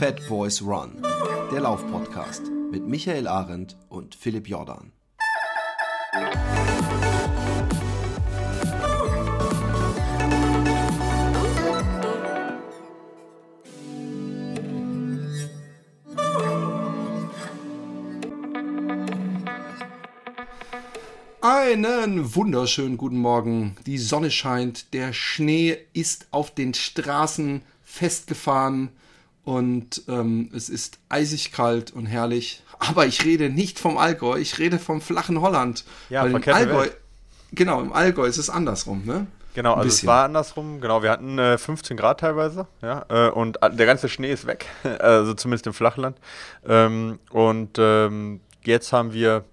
Fat Boys Run, der Laufpodcast mit Michael Arendt und Philipp Jordan. Einen wunderschönen guten Morgen. Die Sonne scheint, der Schnee ist auf den Straßen festgefahren und ähm, es ist eisig kalt und herrlich. Aber ich rede nicht vom Allgäu, ich rede vom flachen Holland. Ja, Weil im Allgäu, Welt. genau, im Allgäu ist es andersrum, ne? Genau, also es war andersrum. Genau, wir hatten äh, 15 Grad teilweise, ja, äh, und der ganze Schnee ist weg, also zumindest im Flachland. Ähm, und ähm, jetzt haben wir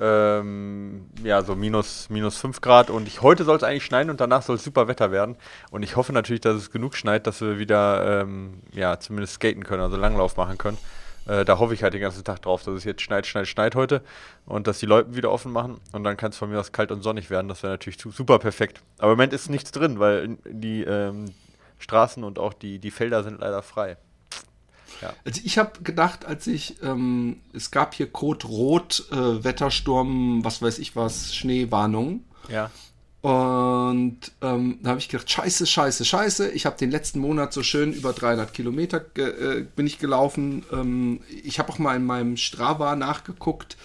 ähm, ja, so minus, minus 5 Grad und ich, heute soll es eigentlich schneien und danach soll es super Wetter werden. Und ich hoffe natürlich, dass es genug schneit, dass wir wieder, ähm, ja, zumindest skaten können, also Langlauf machen können. Äh, da hoffe ich halt den ganzen Tag drauf, dass es jetzt schneit, schneit, schneit heute und dass die Leute wieder offen machen und dann kann es von mir aus kalt und sonnig werden. Das wäre natürlich super perfekt. Aber im Moment ist nichts drin, weil die ähm, Straßen und auch die, die Felder sind leider frei. Ja. Also ich habe gedacht, als ich, ähm, es gab hier Code Rot, äh, Wettersturm, was weiß ich was, Schneewarnung. Ja. Und ähm, da habe ich gedacht, scheiße, scheiße, scheiße. Ich habe den letzten Monat so schön über 300 Kilometer äh, bin ich gelaufen. Ähm, ich habe auch mal in meinem Strava nachgeguckt.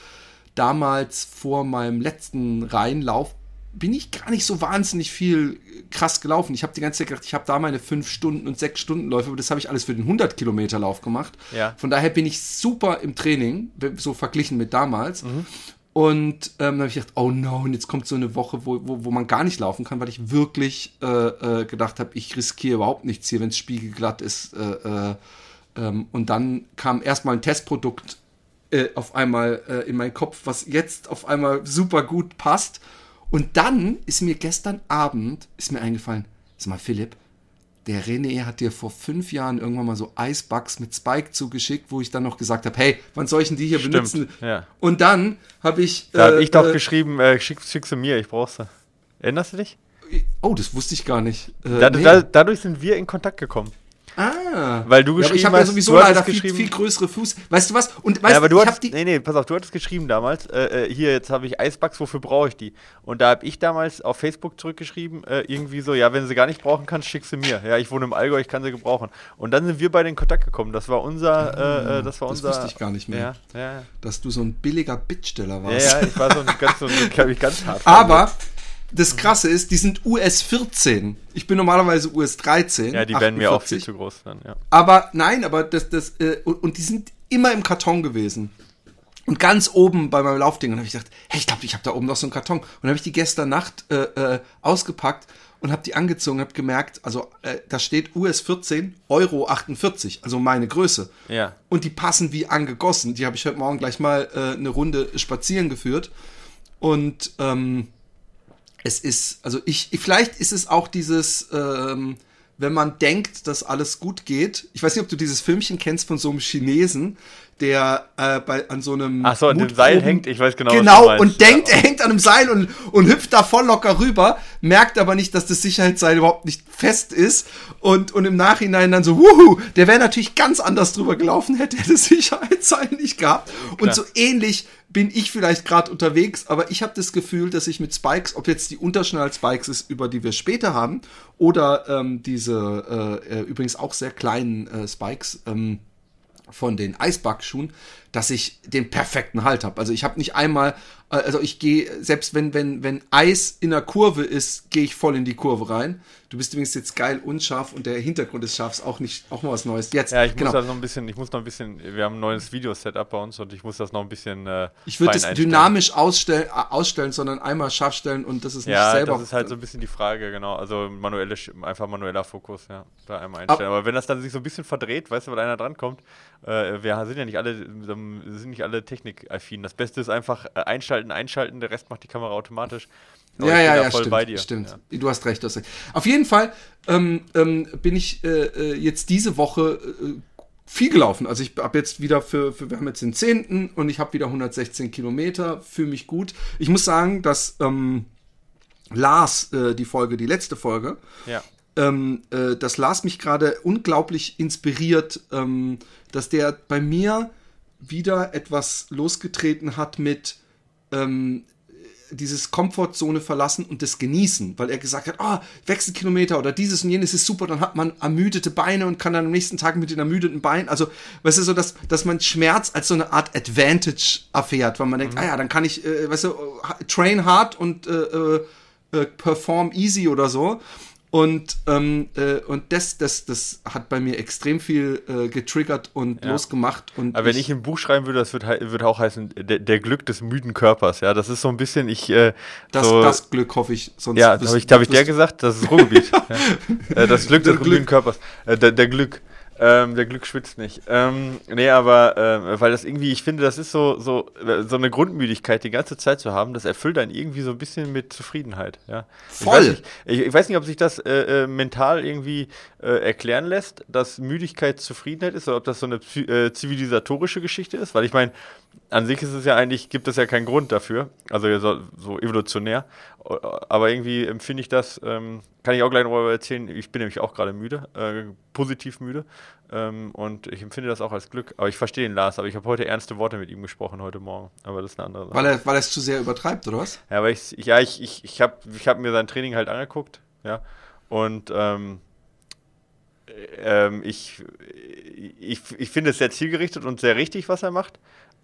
Damals vor meinem letzten Rheinlauf bin ich gar nicht so wahnsinnig viel krass gelaufen. Ich habe die ganze Zeit gedacht, ich habe da meine 5 Stunden und 6 Stunden Läufe, aber das habe ich alles für den 100 Kilometer Lauf gemacht. Ja. Von daher bin ich super im Training, so verglichen mit damals. Mhm. Und ähm, dann habe ich gedacht, oh no, und jetzt kommt so eine Woche, wo, wo, wo man gar nicht laufen kann, weil ich wirklich äh, äh, gedacht habe, ich riskiere überhaupt nichts hier, wenn es spiegelglatt ist. Äh, äh, ähm, und dann kam erstmal ein Testprodukt äh, auf einmal äh, in meinen Kopf, was jetzt auf einmal super gut passt. Und dann ist mir gestern Abend, ist mir eingefallen, sag mal, Philipp, der René hat dir vor fünf Jahren irgendwann mal so Icebugs mit Spike zugeschickt, wo ich dann noch gesagt habe, hey, wann soll ich denn die hier Stimmt, benutzen? Ja. Und dann habe ich... Da äh, habe ich doch äh, geschrieben, äh, schick, schick sie mir, ich brauche sie. Erinnerst du dich? Oh, das wusste ich gar nicht. Äh, da, nee. da, dadurch sind wir in Kontakt gekommen. Ah. Weil du geschrieben ja, aber ich habe ja sowieso leider viel, viel, größere Fuß. Weißt du was? Und weißt, ja, aber du ich die nee, nee, pass auf, du hattest geschrieben damals, äh, äh hier, jetzt habe ich Eisbugs, wofür brauche ich die? Und da habe ich damals auf Facebook zurückgeschrieben, äh, irgendwie so, ja, wenn du sie gar nicht brauchen kannst, schick sie mir. Ja, ich wohne im Allgäu, ich kann sie gebrauchen. Und dann sind wir beide in Kontakt gekommen. Das war unser, äh, äh das war unser. Das wusste ich gar nicht mehr. Ja, ja. Dass du so ein billiger Bittsteller warst. Ja, ja, ich war so ein ganz, so, glaube ich, ganz hart. Aber das Krasse ist, die sind US 14. Ich bin normalerweise US 13. Ja, die 48. werden mir auch viel zu groß dann, ja. Aber nein, aber das, das, äh, und, und, die sind immer im Karton gewesen. Und ganz oben bei meinem Laufding. Und habe ich gedacht, hey, ich glaube, ich habe da oben noch so einen Karton. Und habe ich die gestern Nacht äh, äh, ausgepackt und habe die angezogen, habe gemerkt, also äh, da steht US 14, Euro 48, also meine Größe. Ja. Und die passen wie angegossen. Die habe ich heute Morgen gleich mal äh, eine Runde spazieren geführt. Und ähm, es ist, also ich, vielleicht ist es auch dieses, ähm, wenn man denkt, dass alles gut geht. Ich weiß nicht, ob du dieses Filmchen kennst von so einem Chinesen, der äh, bei, an so einem. Ach so, an dem Seil hängt, ich weiß genau. Genau, und denkt, ja. er hängt an einem Seil und, und hüpft da voll locker rüber, merkt aber nicht, dass das Sicherheitsseil überhaupt nicht fest ist und, und im Nachhinein dann so, wuhu, der wäre natürlich ganz anders drüber gelaufen, hätte er das Sicherheitsseil nicht gehabt. Klar. Und so ähnlich bin ich vielleicht gerade unterwegs, aber ich habe das Gefühl, dass ich mit Spikes, ob jetzt die Unterschnall-Spikes ist, über die wir später haben, oder ähm, diese äh, äh, übrigens auch sehr kleinen äh, Spikes ähm, von den Eisbackschuhen, dass ich den perfekten Halt habe. Also ich habe nicht einmal, also ich gehe, selbst wenn, wenn, wenn Eis in der Kurve ist, gehe ich voll in die Kurve rein. Du bist übrigens jetzt geil unscharf und der Hintergrund des Scharfs auch nicht, auch mal was Neues. Jetzt. Ja, ich genau. muss das noch ein bisschen, ich muss noch ein bisschen, wir haben ein neues Video-Setup bei uns und ich muss das noch ein bisschen. Äh, ich würde es dynamisch ausstellen, äh, ausstellen, sondern einmal scharf stellen und das ist nicht ja, selber. Ja, das ist halt so ein bisschen die Frage, genau. Also manuelle, einfach manueller Fokus, ja, da einmal einstellen. Aber, Aber wenn das dann sich so ein bisschen verdreht, weißt du, weil einer drankommt, äh, wir sind ja nicht alle, sind nicht alle technikaffin. Das Beste ist einfach äh, einschalten, einschalten, der Rest macht die Kamera automatisch. Aber ja, ja, ja, stimmt, stimmt. Ja. Du hast recht, du hast recht. Auf jeden Fall ähm, ähm, bin ich äh, äh, jetzt diese Woche äh, viel gelaufen. Also ich habe jetzt wieder für, für, wir haben jetzt den 10. und ich habe wieder 116 Kilometer, fühle mich gut. Ich muss sagen, dass ähm, Lars, äh, die Folge, die letzte Folge, ja. ähm, äh, das las mich gerade unglaublich inspiriert, ähm, dass der bei mir wieder etwas losgetreten hat mit ähm, dieses Komfortzone verlassen und das genießen, weil er gesagt hat, ah, oh, Wechselkilometer oder dieses und jenes ist super, dann hat man ermüdete Beine und kann dann am nächsten Tag mit den ermüdeten Beinen, also, weißt du, so, dass, dass man Schmerz als so eine Art Advantage erfährt, weil man denkt, mhm. ah ja, dann kann ich, äh, weißt du, train hard und äh, äh, äh perform easy oder so. Und, ähm, äh, und das, das, das hat bei mir extrem viel äh, getriggert und ja. losgemacht. Und Aber wenn ich, ein Buch schreiben würde, das würde würd auch heißen, der, der, Glück des müden Körpers. Ja, das ist so ein bisschen, ich. Äh, das, so, das Glück hoffe ich. Sonst ja, habe ich, hab ich der gesagt? Das ist Ruhrgebiet. ja. Äh, das Glück des müden Körpers. Äh, der, der Glück. Ähm, der Glück schwitzt nicht. Ähm, nee, aber äh, weil das irgendwie, ich finde, das ist so, so, so eine Grundmüdigkeit, die ganze Zeit zu haben, das erfüllt einen irgendwie so ein bisschen mit Zufriedenheit. Ja. Voll. Ich weiß nicht, ich, ich weiß nicht ob sich das äh, äh, mental irgendwie äh, erklären lässt, dass Müdigkeit Zufriedenheit ist oder ob das so eine äh, zivilisatorische Geschichte ist, weil ich meine, an sich ist es ja eigentlich, gibt es ja keinen Grund dafür, also so, so evolutionär. Aber irgendwie empfinde ich das, ähm, kann ich auch gleich darüber erzählen. Ich bin nämlich auch gerade müde, äh, positiv müde. Ähm, und ich empfinde das auch als Glück. Aber ich verstehe ihn, Lars. Aber ich habe heute ernste Worte mit ihm gesprochen, heute Morgen. Aber das ist eine andere Sache. Weil er, weil er es zu sehr übertreibt, oder was? Ja, aber ich, ja, ich, ich, ich habe ich hab mir sein Training halt angeguckt. Ja. Und ähm, ähm, ich, ich, ich finde es sehr zielgerichtet und sehr richtig, was er macht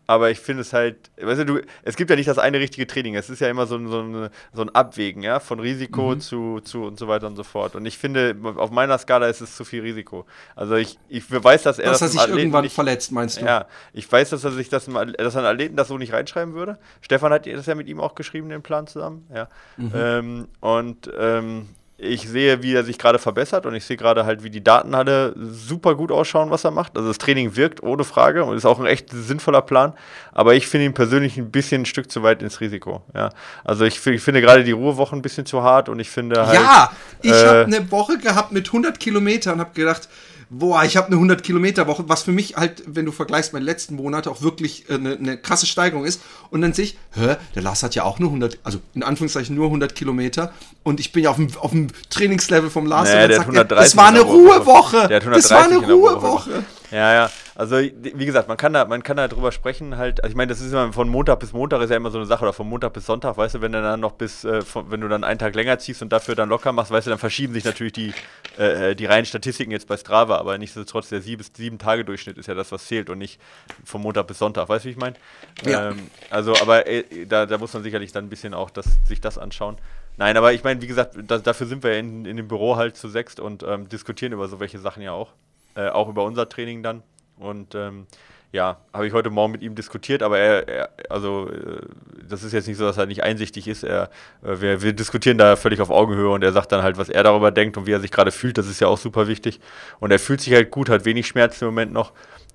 aber ich finde es halt, weißt du, du, es gibt ja nicht das eine richtige Training, es ist ja immer so, ein, so, ein, so ein Abwägen, ja, von Risiko mhm. zu, zu und so weiter und so fort. Und ich finde, auf meiner Skala ist es zu viel Risiko. Also ich, ich weiß, dass er dass das er sich irgendwann nicht, verletzt, meinst du? Ja, ich weiß, dass er sich das, dass ein Athleten das so nicht reinschreiben würde. Stefan hat das ja mit ihm auch geschrieben, den Plan zusammen, ja. Mhm. Ähm, und ähm, ich sehe, wie er sich gerade verbessert und ich sehe gerade halt, wie die Datenhalle super gut ausschauen, was er macht. Also das Training wirkt ohne Frage und ist auch ein echt sinnvoller Plan. Aber ich finde ihn persönlich ein bisschen ein Stück zu weit ins Risiko. Ja, also ich, ich finde gerade die Ruhewochen ein bisschen zu hart und ich finde halt. Ja, ich äh, habe eine Woche gehabt mit 100 Kilometern und habe gedacht, boah, ich habe eine 100 Kilometer Woche, was für mich halt, wenn du vergleichst den letzten Monaten, auch wirklich eine, äh, eine krasse Steigerung ist. Und dann sehe ich, hä, der Lars hat ja auch nur 100, also in Anführungszeichen nur 100 Kilometer. Und ich bin ja auf dem, auf dem Trainingslevel vom Lars. Nee, und dann sagt er, das war eine Ruhewoche. Das war eine Ruhewoche. Ja, ja. Also, wie gesagt, man kann da, man kann da drüber sprechen halt. Also, ich meine, das ist immer von Montag bis Montag ist ja immer so eine Sache oder von Montag bis Sonntag, weißt du, wenn du dann noch bis, äh, von, wenn du dann einen Tag länger ziehst und dafür dann locker machst, weißt du, dann verschieben sich natürlich die, äh, äh die reinen Statistiken jetzt bei Strava, aber nichtsdestotrotz der sieben, sieben Tage Durchschnitt ist ja das, was zählt und nicht von Montag bis Sonntag, weißt du, wie ich meine? Ja. Ähm, also, aber äh, da, da muss man sicherlich dann ein bisschen auch das, sich das anschauen. Nein, aber ich meine, wie gesagt, da, dafür sind wir in, in dem Büro halt zu sechst und ähm, diskutieren über so welche Sachen ja auch. Äh, auch über unser Training dann. Und ähm, ja, habe ich heute Morgen mit ihm diskutiert, aber er, er also äh, das ist jetzt nicht so, dass er nicht einsichtig ist. Er, äh, wir, wir, diskutieren da völlig auf Augenhöhe und er sagt dann halt, was er darüber denkt und wie er sich gerade fühlt. Das ist ja auch super wichtig. Und er fühlt sich halt gut, hat wenig Schmerzen im Moment noch.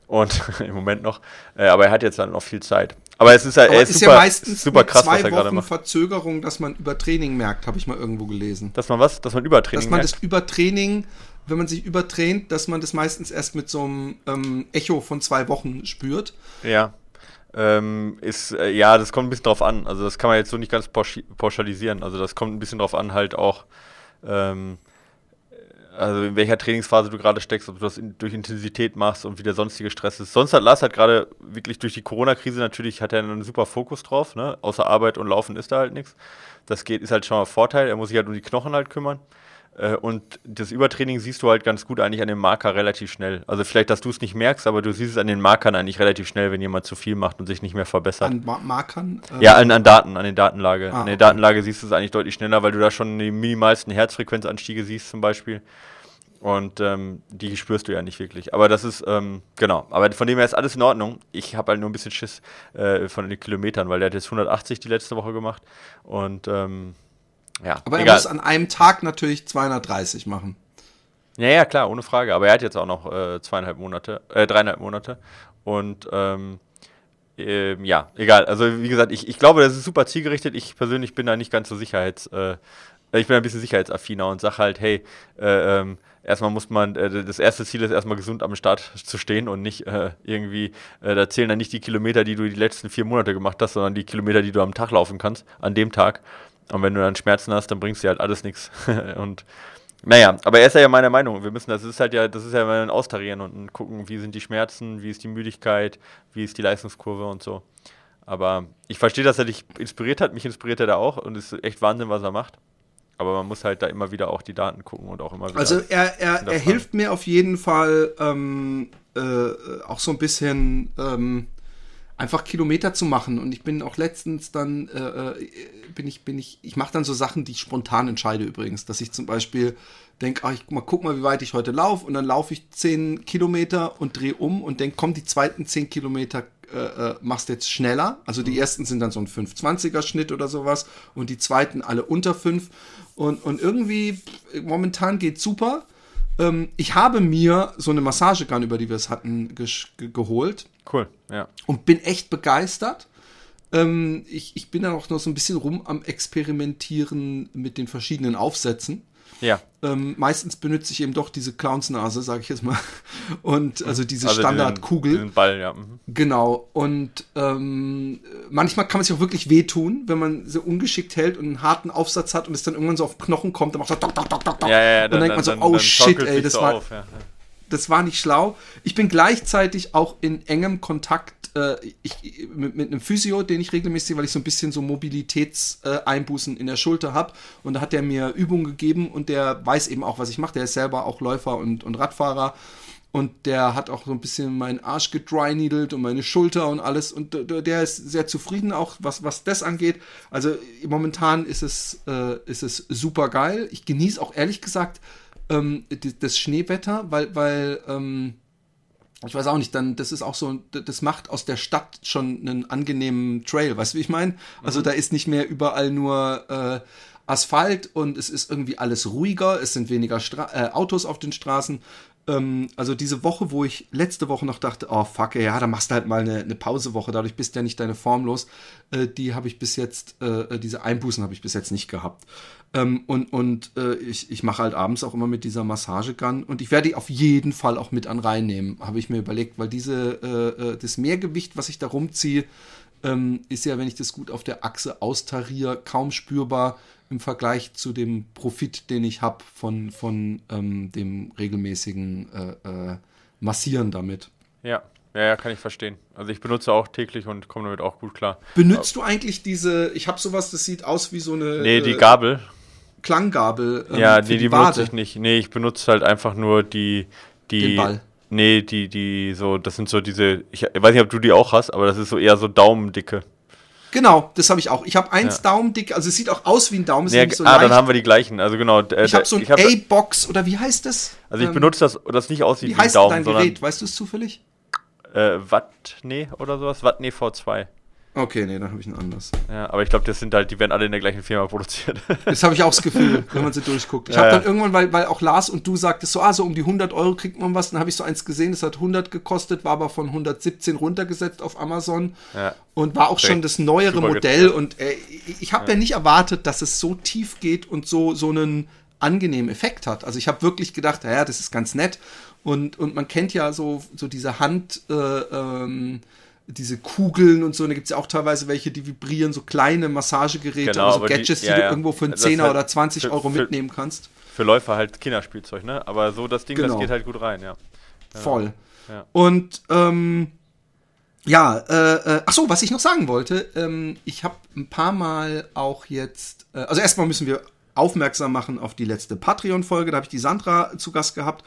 Und im Moment noch, äh, aber er hat jetzt dann noch viel Zeit. Aber es ist, halt, er ist, ist super, ja meistens super krass, was er gerade macht. Verzögerung, dass man Übertraining merkt, habe ich mal irgendwo gelesen. Dass man was? Dass man Übertraining Dass man merkt? das Übertraining wenn man sich übertränt, dass man das meistens erst mit so einem ähm, Echo von zwei Wochen spürt. Ja. Ähm, ist, äh, ja, das kommt ein bisschen drauf an. Also das kann man jetzt so nicht ganz pauschalisieren. Also das kommt ein bisschen drauf an, halt auch, ähm, also in welcher Trainingsphase du gerade steckst, ob du das in, durch Intensität machst und wie der sonstige Stress ist. Sonst hat Lars halt gerade wirklich durch die Corona-Krise natürlich hat er einen super Fokus drauf, ne? Außer Arbeit und Laufen ist da halt nichts. Das geht, ist halt schon mal Vorteil. Er muss sich halt um die Knochen halt kümmern. Äh, und das Übertraining siehst du halt ganz gut eigentlich an dem Marker relativ schnell. Also vielleicht, dass du es nicht merkst, aber du siehst es an den Markern eigentlich relativ schnell, wenn jemand zu viel macht und sich nicht mehr verbessert. An Ma Markern? Äh ja, an, an, Daten, an den Datenlage. Ah, an der okay. Datenlage siehst du es eigentlich deutlich schneller, weil du da schon die minimalsten Herzfrequenzanstiege siehst zum Beispiel. Und ähm, die spürst du ja nicht wirklich. Aber das ist, ähm, genau. Aber von dem her ist alles in Ordnung. Ich habe halt nur ein bisschen Schiss äh, von den Kilometern, weil der hat jetzt 180 die letzte Woche gemacht. Und ähm, ja, Aber egal. er muss an einem Tag natürlich 230 machen. Ja, ja, klar, ohne Frage. Aber er hat jetzt auch noch äh, zweieinhalb Monate, äh, dreieinhalb Monate. Und ähm, äh, ja, egal. Also wie gesagt, ich, ich glaube, das ist super zielgerichtet. Ich persönlich bin da nicht ganz so sicherheits, äh, ich bin ein bisschen sicherheitsaffiner und sage halt, hey, äh, ähm, erstmal muss man, äh, das erste Ziel ist erstmal gesund am Start zu stehen und nicht äh, irgendwie, äh, da zählen dann nicht die Kilometer, die du die letzten vier Monate gemacht hast, sondern die Kilometer, die du am Tag laufen kannst, an dem Tag. Und wenn du dann Schmerzen hast, dann bringst dir halt alles nichts. Und Naja, aber er ist ja meiner Meinung. Wir müssen, das ist halt ja, das ist ja ein Austarieren und gucken, wie sind die Schmerzen, wie ist die Müdigkeit, wie ist die Leistungskurve und so. Aber ich verstehe, dass er dich inspiriert hat. Mich inspiriert er da auch und es ist echt Wahnsinn, was er macht. Aber man muss halt da immer wieder auch die Daten gucken und auch immer wieder. Also er, er, er hilft mir auf jeden Fall ähm, äh, auch so ein bisschen ähm, einfach Kilometer zu machen. Und ich bin auch letztens dann, äh, äh bin ich, bin ich, ich mache dann so Sachen, die ich spontan entscheide übrigens, dass ich zum Beispiel denke, ach, ich mal guck mal, wie weit ich heute laufe und dann laufe ich 10 Kilometer und drehe um und denke, komm, die zweiten 10 Kilometer äh, äh, machst jetzt schneller. Also die mhm. ersten sind dann so ein 520er Schnitt oder sowas und die zweiten alle unter 5. Und, und irgendwie, momentan geht super. Ähm, ich habe mir so eine Massagegun, über die wir es hatten, ge geholt. Cool, ja. Und bin echt begeistert. Ähm, ich, ich bin dann auch noch so ein bisschen rum am Experimentieren mit den verschiedenen Aufsätzen. Ja. Ähm, meistens benutze ich eben doch diese Clownsnase, sage ich jetzt mal. Und also diese also Standardkugel. Diesen Ball, ja. Mhm. Genau. Und ähm, manchmal kann man sich auch wirklich wehtun, wenn man so ungeschickt hält und einen harten Aufsatz hat und es dann irgendwann so auf Knochen kommt, dann macht er dock, dock, dock, dock, dock. Ja, ja, ja, und dann, dann denkt man so, dann, oh dann shit, ey, das so war. Auf, ja, das war nicht schlau. Ich bin gleichzeitig auch in engem Kontakt äh, ich, mit, mit, einem Physio, den ich regelmäßig, weil ich so ein bisschen so Mobilitätseinbußen in der Schulter habe. Und da hat er mir Übungen gegeben und der weiß eben auch, was ich mache. Der ist selber auch Läufer und, und Radfahrer. Und der hat auch so ein bisschen meinen Arsch gedryneedelt und meine Schulter und alles. Und der ist sehr zufrieden auch, was, was das angeht. Also momentan ist es, äh, ist es super geil. Ich genieße auch ehrlich gesagt ähm, das Schneewetter, weil, weil ähm, ich weiß auch nicht, dann, das ist auch so, das macht aus der Stadt schon einen angenehmen Trail, weißt du, wie ich meine? Also mhm. da ist nicht mehr überall nur äh, Asphalt und es ist irgendwie alles ruhiger, es sind weniger Stra äh, Autos auf den Straßen. Ähm, also diese Woche, wo ich letzte Woche noch dachte, oh fuck, ja, da machst du halt mal eine, eine Pausewoche, dadurch bist du ja nicht deine Form los, äh, die habe ich bis jetzt, äh, diese Einbußen habe ich bis jetzt nicht gehabt. Ähm, und und äh, ich, ich mache halt abends auch immer mit dieser Massagegun und ich werde die auf jeden Fall auch mit an reinnehmen, habe ich mir überlegt, weil diese, äh, äh, das Mehrgewicht, was ich da rumziehe, ähm, ist ja, wenn ich das gut auf der Achse austariere, kaum spürbar im Vergleich zu dem Profit, den ich habe von, von ähm, dem regelmäßigen äh, äh, Massieren damit. Ja. Ja, ja, kann ich verstehen. Also ich benutze auch täglich und komme damit auch gut klar. Benutzt du eigentlich diese, ich habe sowas, das sieht aus wie so eine... Nee, die äh, Gabel. Klanggabel. Ähm, ja, nee, die, die benutze ich nicht. Nee, ich benutze halt einfach nur die. die Den Ball. Nee, die, die, so, das sind so diese, ich weiß nicht, ob du die auch hast, aber das ist so eher so Daumendicke. Genau, das habe ich auch. Ich habe eins ja. Daumendick, also es sieht auch aus wie ein Daumen. Ja, so ah, leicht. dann haben wir die gleichen. Also genau. Äh, ich habe so ein A-Box oder wie heißt das? Also ich ähm, benutze das, das nicht aussieht wie, wie heißt ein Daumen, dein Gerät? Weißt du es zufällig? Äh, Wattney oder sowas? Wattney V2. Okay, nee, dann habe ich ein anderes. Ja, aber ich glaube, das sind halt, die werden alle in der gleichen Firma produziert. Das habe ich auch das Gefühl, wenn man sie durchguckt. Ich ja, habe dann ja. irgendwann, weil, weil auch Lars und du sagtest so, ah, so um die 100 Euro kriegt man was. Dann habe ich so eins gesehen, das hat 100 gekostet, war aber von 117 runtergesetzt auf Amazon ja. und war auch schon das neuere Modell. Und äh, ich habe ja. nicht erwartet, dass es so tief geht und so, so einen angenehmen Effekt hat. Also ich habe wirklich gedacht, ja, das ist ganz nett. Und, und man kennt ja so, so diese Hand, äh, ähm, diese Kugeln und so. Und da gibt es ja auch teilweise welche, die vibrieren, so kleine Massagegeräte, genau, also Gadgets, die, ja, die du irgendwo für einen Zehner halt oder 20 für, Euro mitnehmen kannst. Für Läufer halt Kinderspielzeug, ne? Aber so das Ding, genau. das geht halt gut rein, ja. Voll. Ja. Und ähm, ja, äh, äh, ach so, was ich noch sagen wollte, ähm, ich habe ein paar Mal auch jetzt, äh, also erstmal müssen wir aufmerksam machen auf die letzte Patreon-Folge, da habe ich die Sandra zu Gast gehabt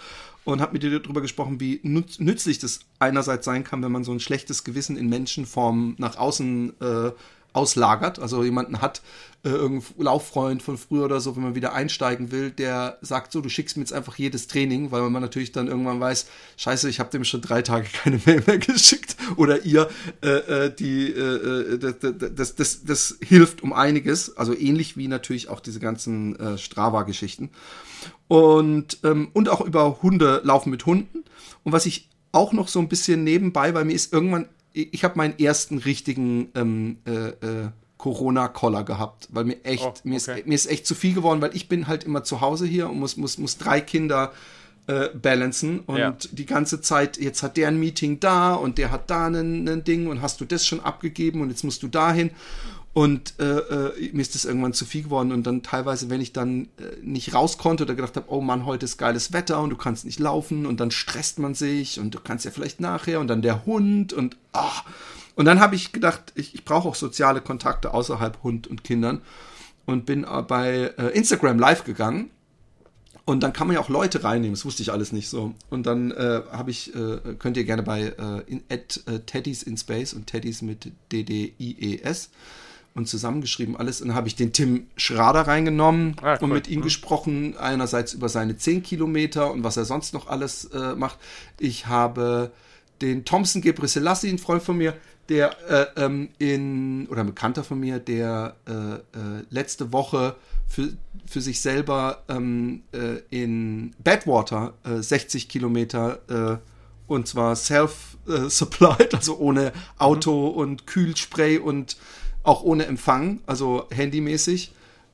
und habe mit dir darüber gesprochen, wie nützlich das einerseits sein kann, wenn man so ein schlechtes Gewissen in Menschenform nach außen äh, auslagert. Also jemanden hat, äh, irgendein Lauffreund von früher oder so, wenn man wieder einsteigen will, der sagt so, du schickst mir jetzt einfach jedes Training, weil man natürlich dann irgendwann weiß, scheiße, ich habe dem schon drei Tage keine Mail mehr geschickt. Oder ihr, äh, äh die, äh, äh das, das, das, das hilft um einiges. Also ähnlich wie natürlich auch diese ganzen äh, Strava-Geschichten und, ähm, und auch über Hunde laufen mit Hunden. Und was ich auch noch so ein bisschen nebenbei, weil mir ist irgendwann, ich habe meinen ersten richtigen ähm, äh, äh, Corona-Collar gehabt, weil mir echt, oh, okay. mir, ist, mir ist echt zu viel geworden, weil ich bin halt immer zu Hause hier und muss, muss, muss drei Kinder äh, balancen und ja. die ganze Zeit, jetzt hat der ein Meeting da und der hat da ein Ding und hast du das schon abgegeben und jetzt musst du dahin Und äh, äh, mir ist das irgendwann zu viel geworden. Und dann teilweise, wenn ich dann äh, nicht raus konnte oder gedacht habe, oh Mann, heute ist geiles Wetter und du kannst nicht laufen und dann stresst man sich und du kannst ja vielleicht nachher und dann der Hund und ah. Und dann habe ich gedacht, ich, ich brauche auch soziale Kontakte außerhalb Hund und Kindern und bin äh, bei äh, Instagram live gegangen und dann kann man ja auch Leute reinnehmen, das wusste ich alles nicht so. Und dann äh, habe ich, äh, könnt ihr gerne bei äh, in, at, äh, Teddys in Space und Teddys mit D-D-I-E-S und zusammengeschrieben alles. Und dann habe ich den Tim Schrader reingenommen ah, cool. und mit ihm mhm. gesprochen, einerseits über seine 10 Kilometer und was er sonst noch alles äh, macht. Ich habe den Thompson Gebrselassie, ein Freund von mir, der äh, ähm, in, oder ein Bekannter von mir, der äh, äh, letzte Woche für, für sich selber ähm, äh, in Badwater äh, 60 Kilometer äh, und zwar self-supplied, also ohne Auto mhm. und Kühlspray und auch ohne Empfang, also handymäßig,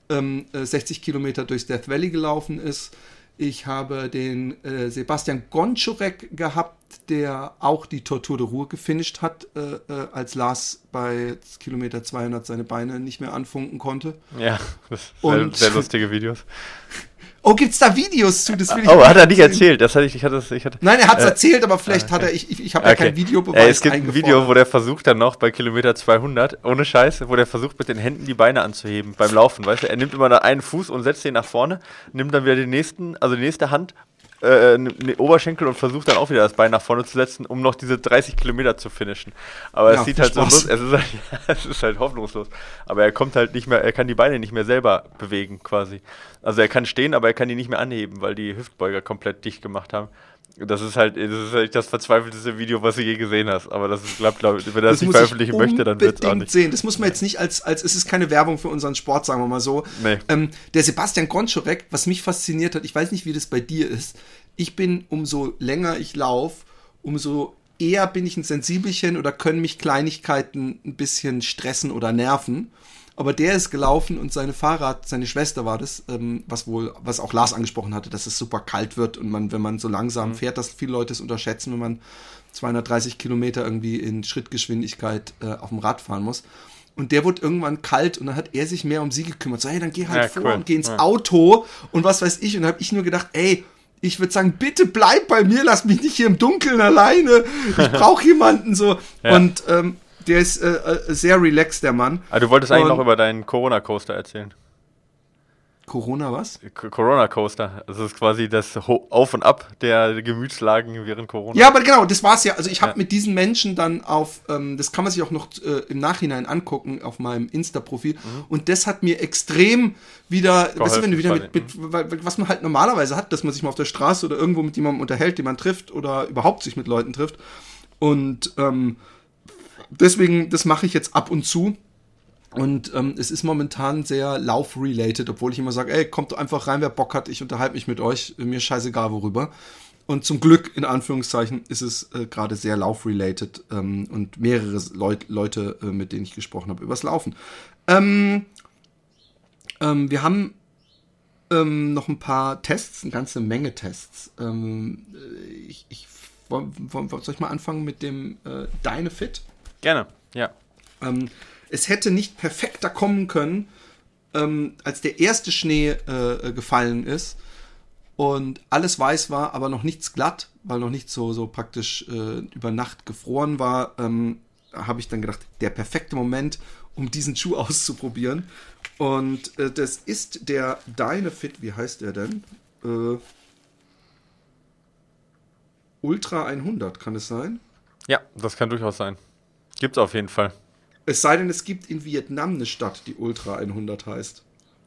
ähm, 60 äh, Kilometer durchs Death Valley gelaufen ist. Ich habe den äh, Sebastian Gonczurek gehabt, der auch die Tortur de Ruhr gefinisht hat, äh, äh, als Lars bei Kilometer 200 seine Beine nicht mehr anfunken konnte. Ja, das sind sehr, sehr lustige Videos. Oh, gibt's da Videos zu? Das will ich oh, hat er nicht erzählt. Das hatte ich, ich hatte, ich hatte, Nein, er hat's äh, erzählt, aber vielleicht okay. hat er, ich, ich, ich habe okay. ja kein Videobeweis äh, Es gibt ein Video, wo der versucht dann noch bei Kilometer 200, ohne Scheiß, wo der versucht mit den Händen die Beine anzuheben beim Laufen, weißt du? Er nimmt immer einen Fuß und setzt den nach vorne, nimmt dann wieder den nächsten, also die nächste Hand äh, ne, ne Oberschenkel und versucht dann auch wieder das Bein nach vorne zu setzen, um noch diese 30 Kilometer zu finishen. Aber ja, es sieht halt Spaß. so los, es ist halt, ja, es ist halt hoffnungslos. Aber er kommt halt nicht mehr, er kann die Beine nicht mehr selber bewegen quasi. Also er kann stehen, aber er kann die nicht mehr anheben, weil die Hüftbeuger komplett dicht gemacht haben. Das ist halt, das ist halt das verzweifelteste Video, was du je gesehen hast. Aber das ist, glaub, glaub, wenn er das, das nicht veröffentlichen möchte, dann wird es auch nicht. sehen. Das muss man jetzt nicht als, als, es ist keine Werbung für unseren Sport, sagen wir mal so. Nee. Ähm, der Sebastian Gonczorek, was mich fasziniert hat, ich weiß nicht, wie das bei dir ist. Ich bin, umso länger ich laufe, umso eher bin ich ein Sensibelchen oder können mich Kleinigkeiten ein bisschen stressen oder nerven. Aber der ist gelaufen und seine Fahrrad, seine Schwester war das, ähm, was wohl, was auch Lars angesprochen hatte, dass es super kalt wird und man, wenn man so langsam mhm. fährt, dass viele Leute es unterschätzen, wenn man 230 Kilometer irgendwie in Schrittgeschwindigkeit äh, auf dem Rad fahren muss. Und der wurde irgendwann kalt und dann hat er sich mehr um sie gekümmert. So, hey, dann geh halt ja, vor cool. und geh ins ja. Auto und was weiß ich. Und dann habe ich nur gedacht, ey, ich würde sagen, bitte bleib bei mir, lass mich nicht hier im Dunkeln alleine. Ich brauche jemanden so. Ja. Und ähm, der ist äh, äh, sehr relaxed, der Mann. Ah, du wolltest eigentlich noch über deinen Corona-Coaster erzählen. Corona was? Corona Coaster. Das ist quasi das Auf und Ab der Gemütslagen während Corona. Ja, aber genau, das war's ja. Also ich habe ja. mit diesen Menschen dann auf, ähm, das kann man sich auch noch äh, im Nachhinein angucken auf meinem Insta-Profil. Mhm. Und das hat mir extrem wieder, Geholfen, weißt du, wenn du wieder mit, mit, mhm. was man halt normalerweise hat, dass man sich mal auf der Straße oder irgendwo mit jemandem unterhält, den man trifft oder überhaupt sich mit Leuten trifft. Und ähm, deswegen, das mache ich jetzt ab und zu. Und ähm, es ist momentan sehr lauf-related, obwohl ich immer sage, ey, kommt einfach rein, wer Bock hat, ich unterhalte mich mit euch, mir scheißegal worüber. Und zum Glück, in Anführungszeichen, ist es äh, gerade sehr lauf-related ähm, und mehrere Leut Leute, äh, mit denen ich gesprochen habe, übers Laufen. Ähm, ähm, wir haben ähm, noch ein paar Tests, eine ganze Menge Tests. Ähm, äh, ich, ich, soll ich mal anfangen mit dem äh, Deine Fit? Gerne, ja. Ähm, es hätte nicht perfekter kommen können, ähm, als der erste Schnee äh, gefallen ist und alles weiß war, aber noch nichts glatt, weil noch nicht so, so praktisch äh, über Nacht gefroren war, ähm, habe ich dann gedacht, der perfekte Moment, um diesen Schuh auszuprobieren. Und äh, das ist der Dynafit, wie heißt der denn? Äh, Ultra 100, kann es sein? Ja, das kann durchaus sein. Gibt's auf jeden Fall. Es sei denn, es gibt in Vietnam eine Stadt, die Ultra 100 heißt.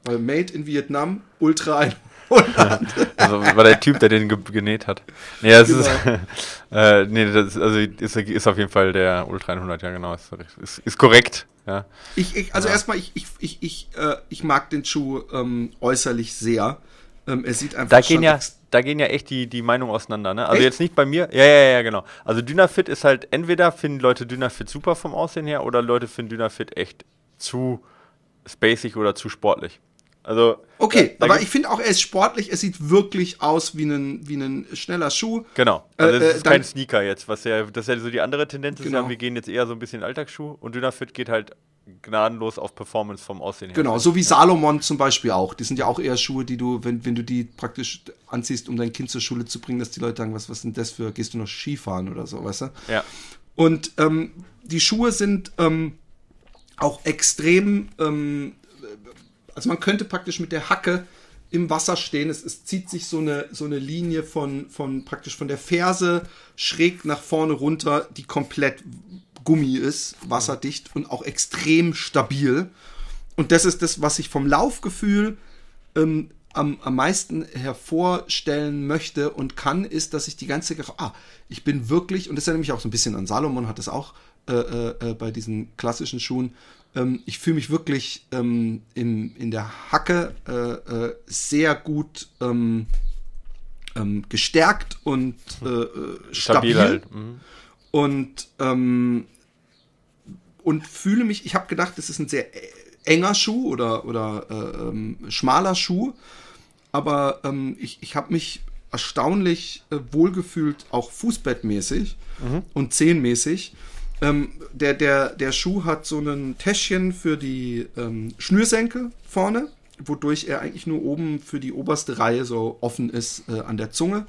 Weil Made in Vietnam, Ultra 100. also war der Typ, der den ge genäht hat. Nee, das genau. ist, äh, nee, das also ist, ist auf jeden Fall der Ultra 100, ja genau, ist, ist, ist korrekt. Ja. Ich, ich also ja. erstmal, ich, ich, ich, ich, äh, ich mag den Schuh ähm, äußerlich sehr. Ähm, er sieht einfach da gehen ja, da gehen ja echt die, die Meinungen auseinander. Ne? Also echt? jetzt nicht bei mir. Ja, ja, ja, genau. Also Dynafit ist halt, entweder finden Leute Dynafit super vom Aussehen her oder Leute finden Dynafit echt zu spacig oder zu sportlich. Also Okay, aber ich finde auch, er ist sportlich, es sieht wirklich aus wie ein, wie ein schneller Schuh. Genau. Also es ist kein Sneaker jetzt, was ja, das ist ja so die andere Tendenz genau. ist wir gehen jetzt eher so ein bisschen Alltagsschuh und Dynafit geht halt gnadenlos auf Performance vom Aussehen her. Genau, so wie Salomon zum Beispiel auch. Die sind ja auch eher Schuhe, die du, wenn, wenn du die praktisch anziehst, um dein Kind zur Schule zu bringen, dass die Leute sagen, was, was sind das für, gehst du noch Skifahren oder so, weißt du? Ja. Und ähm, die Schuhe sind ähm, auch extrem, ähm, also man könnte praktisch mit der Hacke im Wasser stehen. Es, es, zieht sich so eine, so eine Linie von, von praktisch von der Ferse schräg nach vorne runter, die komplett Gummi ist, wasserdicht und auch extrem stabil. Und das ist das, was ich vom Laufgefühl ähm, am, am meisten hervorstellen möchte und kann, ist, dass ich die ganze, ah, ich bin wirklich, und das erinnert mich auch so ein bisschen an Salomon, hat das auch äh, äh, bei diesen klassischen Schuhen, ähm, ich fühle mich wirklich ähm, in, in der Hacke äh, äh sehr gut ähm, ähm gestärkt und äh, äh, stabil. stabil halt. mhm. Und ähm, und fühle mich, ich habe gedacht, das ist ein sehr enger Schuh oder, oder äh, ähm, schmaler Schuh, aber ich, ich habe mich erstaunlich äh, wohlgefühlt, auch fußbettmäßig mhm. und zehenmäßig. Ähm, der, der, der Schuh hat so ein Täschchen für die ähm, Schnürsenkel vorne, wodurch er eigentlich nur oben für die oberste Reihe so offen ist äh, an der Zunge.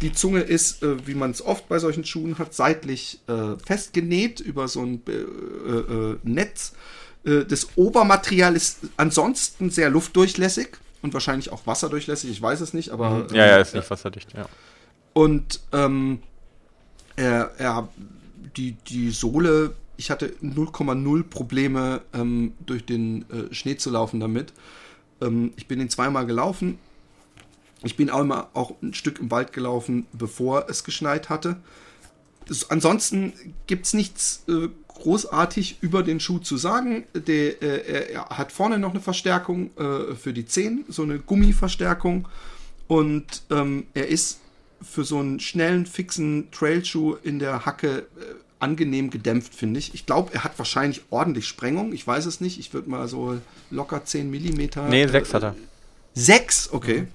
Die Zunge ist, äh, wie man es oft bei solchen Schuhen hat, seitlich äh, festgenäht über so ein äh, äh, Netz. Äh, das Obermaterial ist ansonsten sehr luftdurchlässig und wahrscheinlich auch wasserdurchlässig. Ich weiß es nicht, aber. Mhm. Ja, ja, ist nicht wasserdicht, ja. Und ähm, er, er, die, die Sohle, ich hatte 0,0 Probleme ähm, durch den äh, Schnee zu laufen damit. Ähm, ich bin ihn zweimal gelaufen ich bin auch immer auch ein Stück im Wald gelaufen, bevor es geschneit hatte. Das, ansonsten gibt es nichts äh, großartig über den Schuh zu sagen. Der, äh, er hat vorne noch eine Verstärkung äh, für die Zehen, so eine Gummiverstärkung. Und ähm, er ist für so einen schnellen, fixen Trailschuh in der Hacke äh, angenehm gedämpft, finde ich. Ich glaube, er hat wahrscheinlich ordentlich Sprengung. Ich weiß es nicht. Ich würde mal so locker 10 mm. Nee, 6 hat er. 6? Okay. Mhm.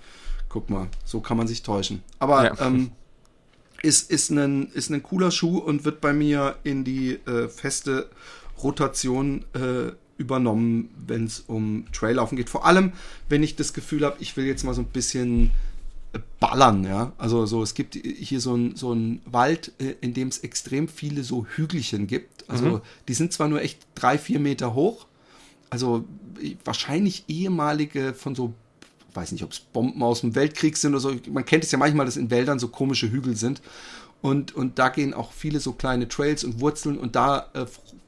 Guck mal, so kann man sich täuschen. Aber ja. ähm, ist, ist, ein, ist ein cooler Schuh und wird bei mir in die äh, feste Rotation äh, übernommen, wenn es um Traillaufen geht. Vor allem, wenn ich das Gefühl habe, ich will jetzt mal so ein bisschen äh, ballern, ja. Also so, es gibt hier so ein, so Wald, äh, in dem es extrem viele so Hügelchen gibt. Also mhm. die sind zwar nur echt drei, vier Meter hoch, also wahrscheinlich ehemalige von so weiß nicht, ob es Bomben aus dem Weltkrieg sind oder so. Man kennt es ja manchmal, dass in Wäldern so komische Hügel sind. Und, und da gehen auch viele so kleine Trails und Wurzeln. Und da äh,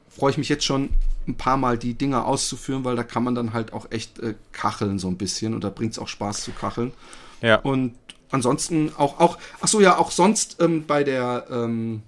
freue ich mich jetzt schon ein paar Mal die Dinger auszuführen, weil da kann man dann halt auch echt äh, kacheln so ein bisschen. Und da bringt es auch Spaß zu kacheln. Ja. Und ansonsten auch, auch ach so, ja, auch sonst ähm, bei der, ähm,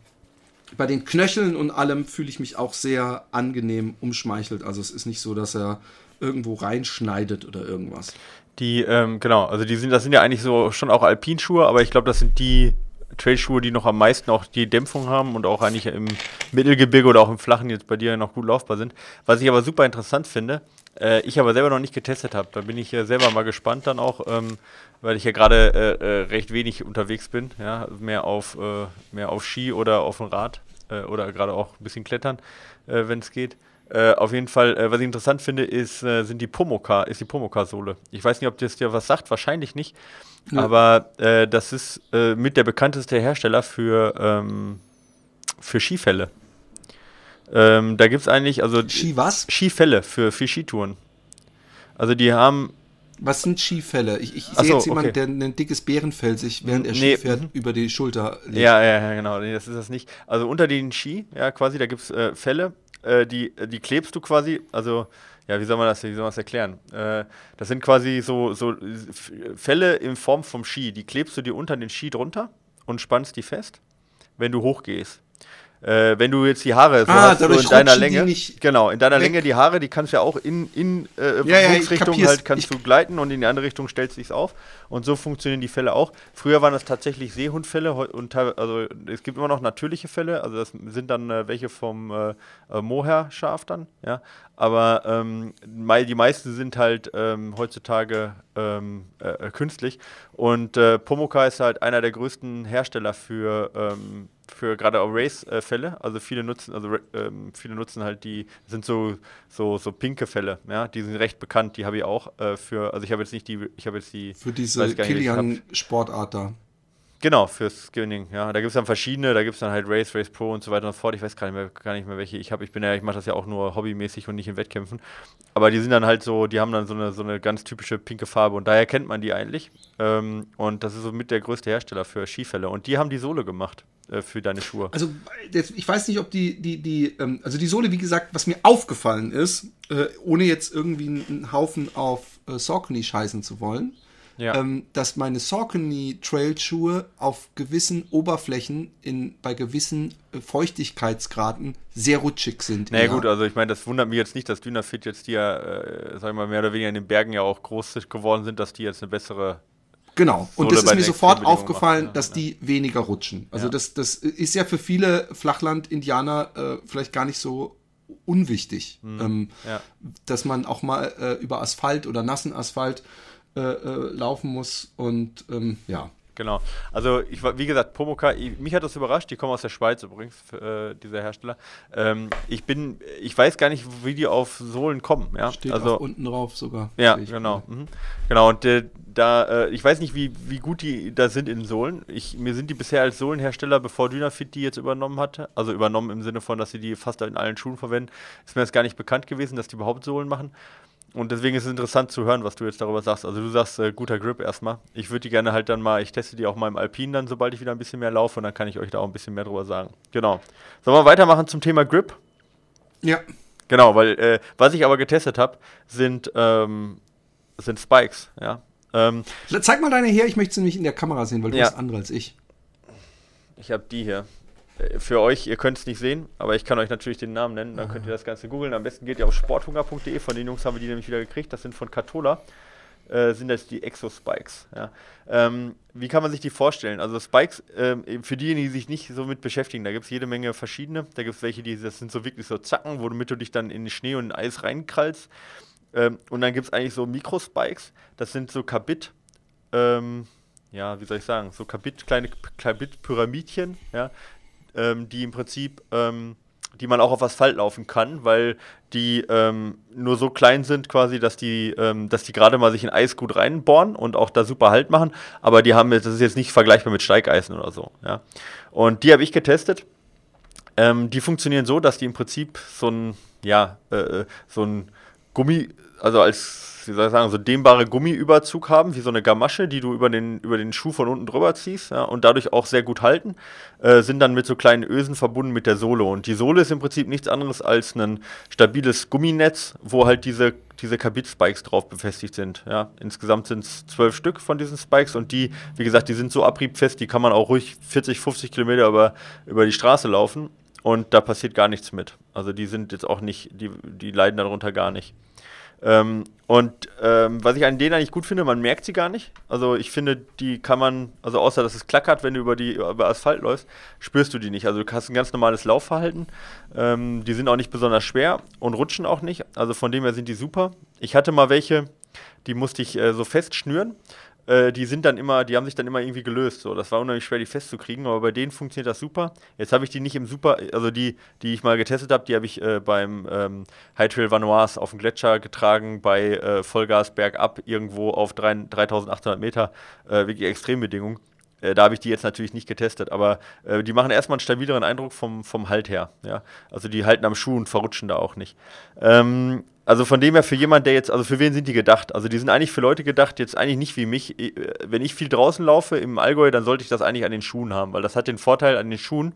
bei den Knöcheln und allem fühle ich mich auch sehr angenehm umschmeichelt. Also es ist nicht so, dass er irgendwo reinschneidet oder irgendwas. Die, ähm, genau, also die sind, das sind ja eigentlich so schon auch Alpinschuhe, aber ich glaube, das sind die Trailschuhe, die noch am meisten auch die Dämpfung haben und auch eigentlich im Mittelgebirge oder auch im Flachen jetzt bei dir noch gut laufbar sind. Was ich aber super interessant finde, äh, ich aber selber noch nicht getestet habe, da bin ich ja selber mal gespannt dann auch, ähm, weil ich ja gerade äh, äh, recht wenig unterwegs bin, ja, mehr auf, äh, mehr auf Ski oder auf dem Rad äh, oder gerade auch ein bisschen klettern, äh, wenn es geht. Äh, auf jeden Fall, äh, was ich interessant finde, ist, äh, sind die Pomoka, ist die Pomoka-Sohle. Ich weiß nicht, ob das dir was sagt, wahrscheinlich nicht. Ja. Aber äh, das ist äh, mit der bekannteste Hersteller für, ähm, für Skifälle. Ähm, da gibt es eigentlich, also. Ski was? Skifälle für, für Skitouren. Also die haben. Was sind Skifälle? Ich, ich sehe so, jetzt jemanden, okay. der ein dickes Bärenfell sich, während er nee. Ski fährt, mhm. über die Schulter legt. Ja, ja, ja, genau. Nee, das ist das nicht. Also unter den Ski, ja, quasi, da gibt es äh, Fälle äh, die, die klebst du quasi, also ja, wie soll man das, wie soll man das erklären? Äh, das sind quasi so, so Fälle in Form vom Ski, die klebst du dir unter den Ski drunter und spannst die fest, wenn du hochgehst. Äh, wenn du jetzt die Haare so Ah, hast, so in deiner Länge, genau, in deiner weg. Länge die Haare, die kannst du ja auch in, in äh, Ja, kapier's. halt kannst Ich- du gleiten und in die andere Richtung stellst du dich auf und so funktionieren die Fälle auch. Früher waren das tatsächlich Seehundfälle und also es gibt immer noch natürliche Fälle, also das sind dann äh, welche vom äh, äh, Mohair-Schaf dann, ja, aber ähm, die meisten sind halt ähm, heutzutage ähm, äh, äh, künstlich und äh, Pomoka ist halt einer der größten Hersteller für ähm, für gerade auch Race-Fälle, also viele nutzen, also ähm, viele nutzen halt die, sind so, so, so pinke Fälle, ja, die sind recht bekannt, die habe ich auch äh, für, also ich habe jetzt nicht die, ich habe jetzt die, Für diese. Kilian-Sportart da. Genau, fürs Skinning, ja. Da gibt es dann verschiedene, da gibt es dann halt Race, Race Pro und so weiter und so fort. Ich weiß gar nicht mehr, gar nicht mehr welche ich. Ich bin ja, ich mache das ja auch nur hobbymäßig und nicht in Wettkämpfen. Aber die sind dann halt so, die haben dann so eine, so eine ganz typische pinke Farbe und daher kennt man die eigentlich. Ähm, und das ist so mit der größte Hersteller für Skifälle. Und die haben die Sohle gemacht äh, für deine Schuhe. Also, jetzt, ich weiß nicht, ob die, die, die, ähm, also die Sohle, wie gesagt, was mir aufgefallen ist, äh, ohne jetzt irgendwie einen Haufen auf äh, Saucony scheißen zu wollen, Ja. ähm, dass meine Saucony Trailschuhe auf gewissen Oberflächen in, bei gewissen äh, Feuchtigkeitsgraden sehr rutschig sind. Naja eher. gut, also ich meine, das wundert mich jetzt nicht, dass Dynafit jetzt die ja, äh, sag ich mal, mehr oder weniger in den Bergen ja auch groß geworden sind, dass die jetzt eine bessere Genau. Und das ist mir sofort aufgefallen, macht, ja, dass die weniger rutschen. Also Ja. das, das ist ja für viele Flachland-Indianer äh, vielleicht gar nicht so unwichtig, ähm, Mhm. ja. dass man auch mal äh, über Asphalt oder nassen Asphalt äh, äh, laufen muss. Und ähm, ja. Genau. Also, ich war, wie gesagt, Pomoka, ich, mich hat das überrascht. Die kommen aus der Schweiz übrigens, äh, dieser Hersteller. Ähm, ich bin, ich weiß gar nicht, wie die auf Sohlen kommen. Ja, Steht also, unten drauf sogar. ja, genau. Mhm. Genau, und äh, da, äh, ich weiß nicht, wie, wie gut die da sind in Sohlen. Ich, mir sind die bisher als Sohlenhersteller, bevor Dynafit die jetzt übernommen hatte, also übernommen im Sinne von, dass sie die fast in allen Schuhen verwenden, ist mir das gar nicht bekannt gewesen, dass die überhaupt Sohlen machen. Und deswegen ist es interessant zu hören, was du jetzt darüber sagst. Also du sagst, äh, guter Grip erstmal. Ich würde die gerne halt dann mal, ich teste die auch mal im Alpin dann, sobald ich wieder ein bisschen mehr laufe und dann kann ich euch da auch ein bisschen mehr drüber sagen. Genau. Sollen wir weitermachen zum Thema Grip? Ja. Genau, weil äh, was ich aber getestet habe, sind, ähm, sind Spikes, ja. Ähm, Zeig mal deine her, ich möchte sie nämlich in der Kamera sehen, weil du Ja. bist andere als ich. ich habe die hier. Für euch, ihr könnt es nicht sehen, aber ich kann euch natürlich den Namen nennen. Dann könnt ihr das Ganze googeln. Am besten geht ihr auf sporthunger.de. Von den Jungs haben wir die nämlich wieder gekriegt. Das sind von Catola. Äh, sind das die Exo-Spikes. Ja. Ähm, wie kann man sich die vorstellen? Also Spikes, ähm, für diejenigen, die sich nicht so mit beschäftigen, da gibt es jede Menge verschiedene. Da gibt es welche, die das sind so wirklich so Zacken, womit du dich dann in Schnee und in Eis reinkrallst. Ähm, und dann gibt es eigentlich so Mikrospikes. Das sind so Kabit, ähm, ja, wie soll ich sagen, so Kabit, kleine Kabit-Pyramidchen, ja, ähm, die im Prinzip, ähm, die man auch auf Asphalt laufen kann, weil die ähm, nur so klein sind quasi, dass die, ähm, dass die gerade mal sich in Eis gut reinbohren und auch da super Halt machen, aber die haben jetzt, das ist jetzt nicht vergleichbar mit Steigeisen oder so, ja. Und die habe ich getestet. Ähm, die funktionieren so, dass die im Prinzip so ein, ja, äh, so ein Gummi, also als, wie soll ich sagen, so dehnbare Gummiüberzug haben, wie so eine Gamasche, die du über den, über den Schuh von unten drüber ziehst ja, und dadurch auch sehr gut halten, äh, sind dann mit so kleinen Ösen verbunden mit der Sohle. Und die Sohle ist im Prinzip nichts anderes als ein stabiles Gumminetz, wo halt diese, diese Kabit-Spikes drauf befestigt sind. Ja. Insgesamt sind es zwölf Stück von diesen Spikes und die, wie gesagt, die sind so abriebfest, die kann man auch ruhig 40, 50 Kilometer über, über die Straße laufen und da passiert gar nichts mit. Also die sind jetzt auch nicht, die, die leiden darunter gar nicht. Ähm, und ähm, was ich an denen eigentlich gut finde, man merkt sie gar nicht. Also ich finde, die kann man, also außer dass es klackert, wenn du über die über Asphalt läufst, spürst du die nicht. Also du hast ein ganz normales Laufverhalten. Ähm, die sind auch nicht besonders schwer und rutschen auch nicht. Also von dem her sind die super. Ich hatte mal welche, die musste ich äh, so fest schnüren. Äh, die sind dann immer, die haben sich dann immer irgendwie gelöst. So, das war unheimlich schwer, die festzukriegen, aber bei denen funktioniert das super. Jetzt habe ich die nicht im Super, also die, die ich mal getestet habe, die habe ich äh, beim ähm, High Trail Vanoise auf dem Gletscher getragen, bei äh, Vollgas bergab, irgendwo auf drei, 3800 Meter, äh, wirklich Extrembedingungen. Äh, da habe ich die jetzt natürlich nicht getestet, aber äh, die machen erstmal einen stabileren Eindruck vom, vom Halt her. Ja? Also die halten am Schuh und verrutschen da auch nicht. Ähm, also von dem her für jemand, der jetzt, also für wen sind die gedacht? Also die sind eigentlich für Leute gedacht, jetzt eigentlich nicht wie mich. Äh, Wenn ich viel draußen laufe im Allgäu, dann sollte ich das eigentlich an den Schuhen haben, weil das hat den Vorteil an den Schuhen,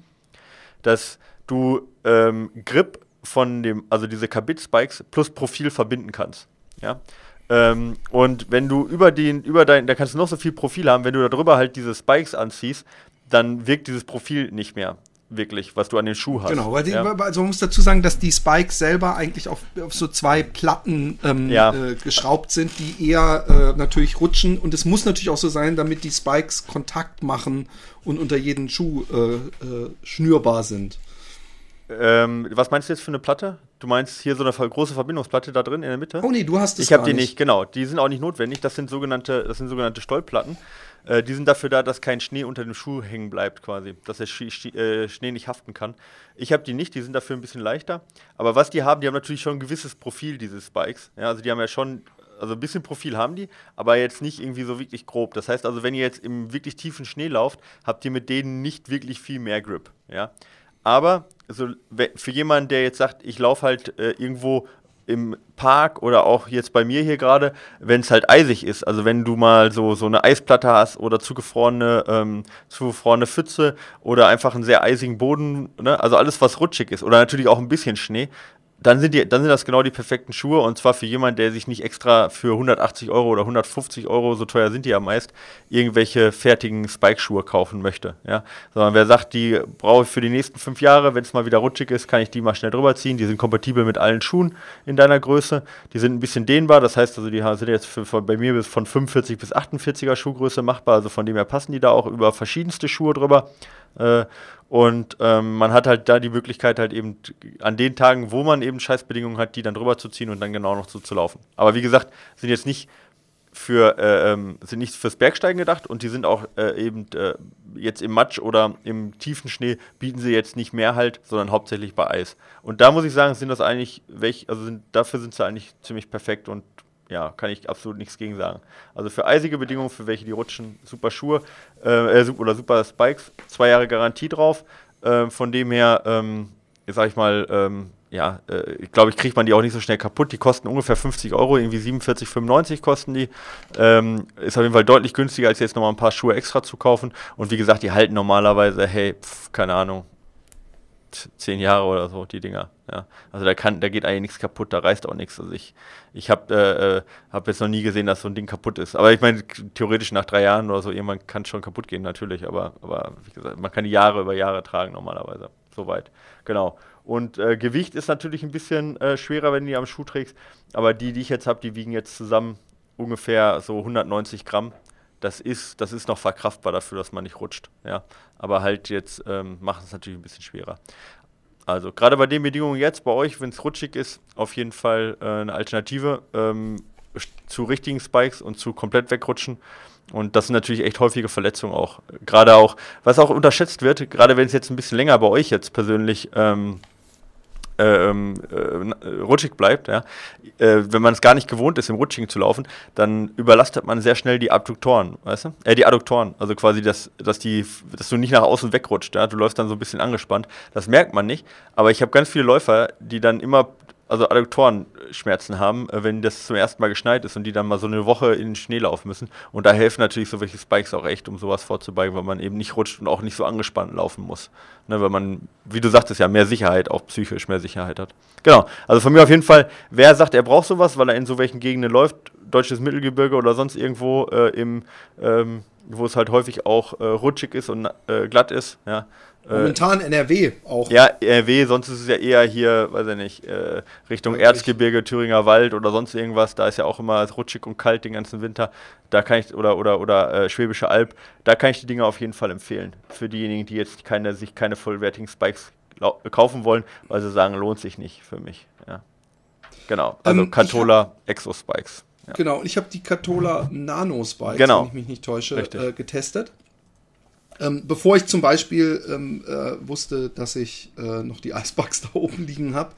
dass du ähm, Grip von dem, also diese Kabit-Spikes plus Profil verbinden kannst. Ja. Ähm, und wenn du über den, über dein, da kannst du noch so viel Profil haben, wenn du darüber halt diese Spikes anziehst, dann wirkt dieses Profil nicht mehr. Wirklich, was du an den Schuh hast. Genau, weil die, ja. also man muss dazu sagen, dass die Spikes selber eigentlich auf, auf so zwei Platten ähm, Ja. äh, geschraubt sind, die eher äh, natürlich rutschen. Und es muss natürlich auch so sein, damit die Spikes Kontakt machen und unter jeden Schuh äh, äh, schnürbar sind. Ähm, was meinst du jetzt für eine Platte? Du meinst hier so eine große Verbindungsplatte da drin in der Mitte? Oh nee, du hast es Ich habe die nicht, genau. Die sind auch nicht notwendig. Das sind sogenannte, das sind sogenannte Stollplatten. Äh, die sind dafür da, dass kein Schnee unter dem Schuh hängen bleibt, quasi, dass der Schi Schi äh, Schnee nicht haften kann. Ich habe die nicht. Die sind dafür ein bisschen leichter. Aber was die haben, die haben natürlich schon ein gewisses Profil diese Spikes. Ja, also die haben ja schon also ein bisschen Profil haben die, aber jetzt nicht irgendwie so wirklich grob. Das heißt also, wenn ihr jetzt im wirklich tiefen Schnee lauft, habt ihr mit denen nicht wirklich viel mehr Grip. Ja? Aber so, we- für jemanden, der jetzt sagt, ich laufe halt äh, irgendwo im Park oder auch jetzt bei mir hier gerade, wenn es halt eisig ist, also wenn du mal so, so eine Eisplatte hast oder zugefrorene, ähm, zugefrorene Pfütze oder einfach einen sehr eisigen Boden, ne? also alles, was rutschig ist. Oder natürlich auch ein bisschen Schnee, dann sind, die, dann sind das genau die perfekten Schuhe und zwar für jemanden, der sich nicht extra für 180 Euro oder 150 Euro, so teuer sind die ja meist, irgendwelche fertigen Spike-Schuhe kaufen möchte. Ja? Sondern wer sagt, die brauche ich für die nächsten fünf Jahre, wenn es mal wieder rutschig ist, kann ich die mal schnell drüber ziehen. Die sind kompatibel mit allen Schuhen in deiner Größe. Die sind ein bisschen dehnbar, das heißt also, die sind jetzt für, für, bei mir bis von 45 bis 48er Schuhgröße machbar, also von dem her passen die da auch über verschiedenste Schuhe drüber. Äh, und ähm, man hat halt da die Möglichkeit, halt eben an den Tagen, wo man eben Scheißbedingungen hat, die dann drüber zu ziehen und dann genau noch so zu laufen. Aber wie gesagt, sind jetzt nicht für äh, ähm, sind nicht fürs Bergsteigen gedacht und die sind auch äh, eben äh, jetzt im Matsch oder im tiefen Schnee bieten sie jetzt nicht mehr halt, sondern hauptsächlich bei Eis. Und da muss ich sagen, sind das eigentlich welch, also sind, dafür sind sie eigentlich ziemlich perfekt und ja, kann ich absolut nichts gegen sagen. Also für eisige Bedingungen, für welche die rutschen, super Schuhe äh, äh, oder super Spikes, zwei Jahre Garantie drauf. Äh, von dem her, ähm, sag ich mal, ähm, ja, äh, ich glaube, ich kriegt man die auch nicht so schnell kaputt. Die kosten ungefähr 50 Euro, irgendwie 47,95 kosten die. Ähm, ist auf jeden Fall deutlich günstiger, als jetzt nochmal ein paar Schuhe extra zu kaufen. Und wie gesagt, die halten normalerweise, hey, pf, keine Ahnung, zehn Jahre oder so, die Dinger. Ja. Also da kann, da geht eigentlich nichts kaputt, da reißt auch nichts. Also ich, ich habe äh, äh, hab jetzt noch nie gesehen, dass so ein Ding kaputt ist. Aber ich meine, theoretisch nach drei Jahren oder so, irgendwann kann es schon kaputt gehen, natürlich. Aber, aber wie gesagt, man kann die Jahre über Jahre tragen normalerweise. Soweit. Genau. Und äh, Gewicht ist natürlich ein bisschen äh, schwerer, wenn du die am Schuh trägst. Aber die, die ich jetzt habe, die wiegen jetzt zusammen ungefähr so 190 Gramm. Das ist, das ist noch verkraftbar dafür, dass man nicht rutscht. Ja. Aber halt jetzt ähm, machen es natürlich ein bisschen schwerer. Also gerade bei den Bedingungen jetzt bei euch, wenn es rutschig ist, auf jeden Fall äh, eine Alternative ähm, zu richtigen Spikes und zu komplett wegrutschen. Und das sind natürlich echt häufige Verletzungen auch. Gerade auch, was auch unterschätzt wird, gerade wenn es jetzt ein bisschen länger bei euch jetzt persönlich ähm, äh, na- äh, rutschig bleibt, ja, äh, wenn man es gar nicht gewohnt ist, im Rutschigen zu laufen, dann überlastet man sehr schnell die Abduktoren, weißt du? Äh, die Adduktoren, also quasi, dass, dass, die, dass du nicht nach außen wegrutscht, ja? du läufst dann so ein bisschen angespannt. Das merkt man nicht, aber ich habe ganz viele Läufer, die dann immer, also Adduktorenschmerzen haben, äh, wenn das zum ersten Mal geschneit ist und die dann mal so eine Woche in den Schnee laufen müssen. Und da helfen natürlich so welche Spikes auch echt, um sowas vorzubeugen, weil man eben nicht rutscht und auch nicht so angespannt laufen muss. Ne, weil man, wie du sagtest, ja mehr Sicherheit, auch psychisch mehr Sicherheit hat. Genau, also von mir auf jeden Fall, wer sagt, er braucht sowas, weil er in so welchen Gegenden läuft, deutsches Mittelgebirge oder sonst irgendwo äh, im, ähm, wo es halt häufig auch äh, rutschig ist und äh, glatt ist, ja. Äh, Momentan NRW auch. ja, RW, sonst ist es ja eher hier, weiß ich nicht, äh, Richtung Wirklich? Erzgebirge, Thüringer Wald oder sonst irgendwas. Da ist ja auch immer rutschig und kalt den ganzen Winter. Da kann ich, oder, oder, oder äh, Schwäbische Alb, da kann ich die Dinger auf jeden Fall empfehlen. Für diejenigen, die jetzt keine, sich keine vollwertigen Spikes kaufen wollen, weil sie sagen, lohnt sich nicht für mich. Ja. Genau, also Ähm, Catola Exo Spikes. Ja. Genau, und ich habe die Catola Nano Spikes, Genau. wenn ich mich nicht täusche, äh, getestet. Ähm, bevor ich zum Beispiel ähm, äh, wusste, dass ich äh, noch die Icebox da oben liegen habe.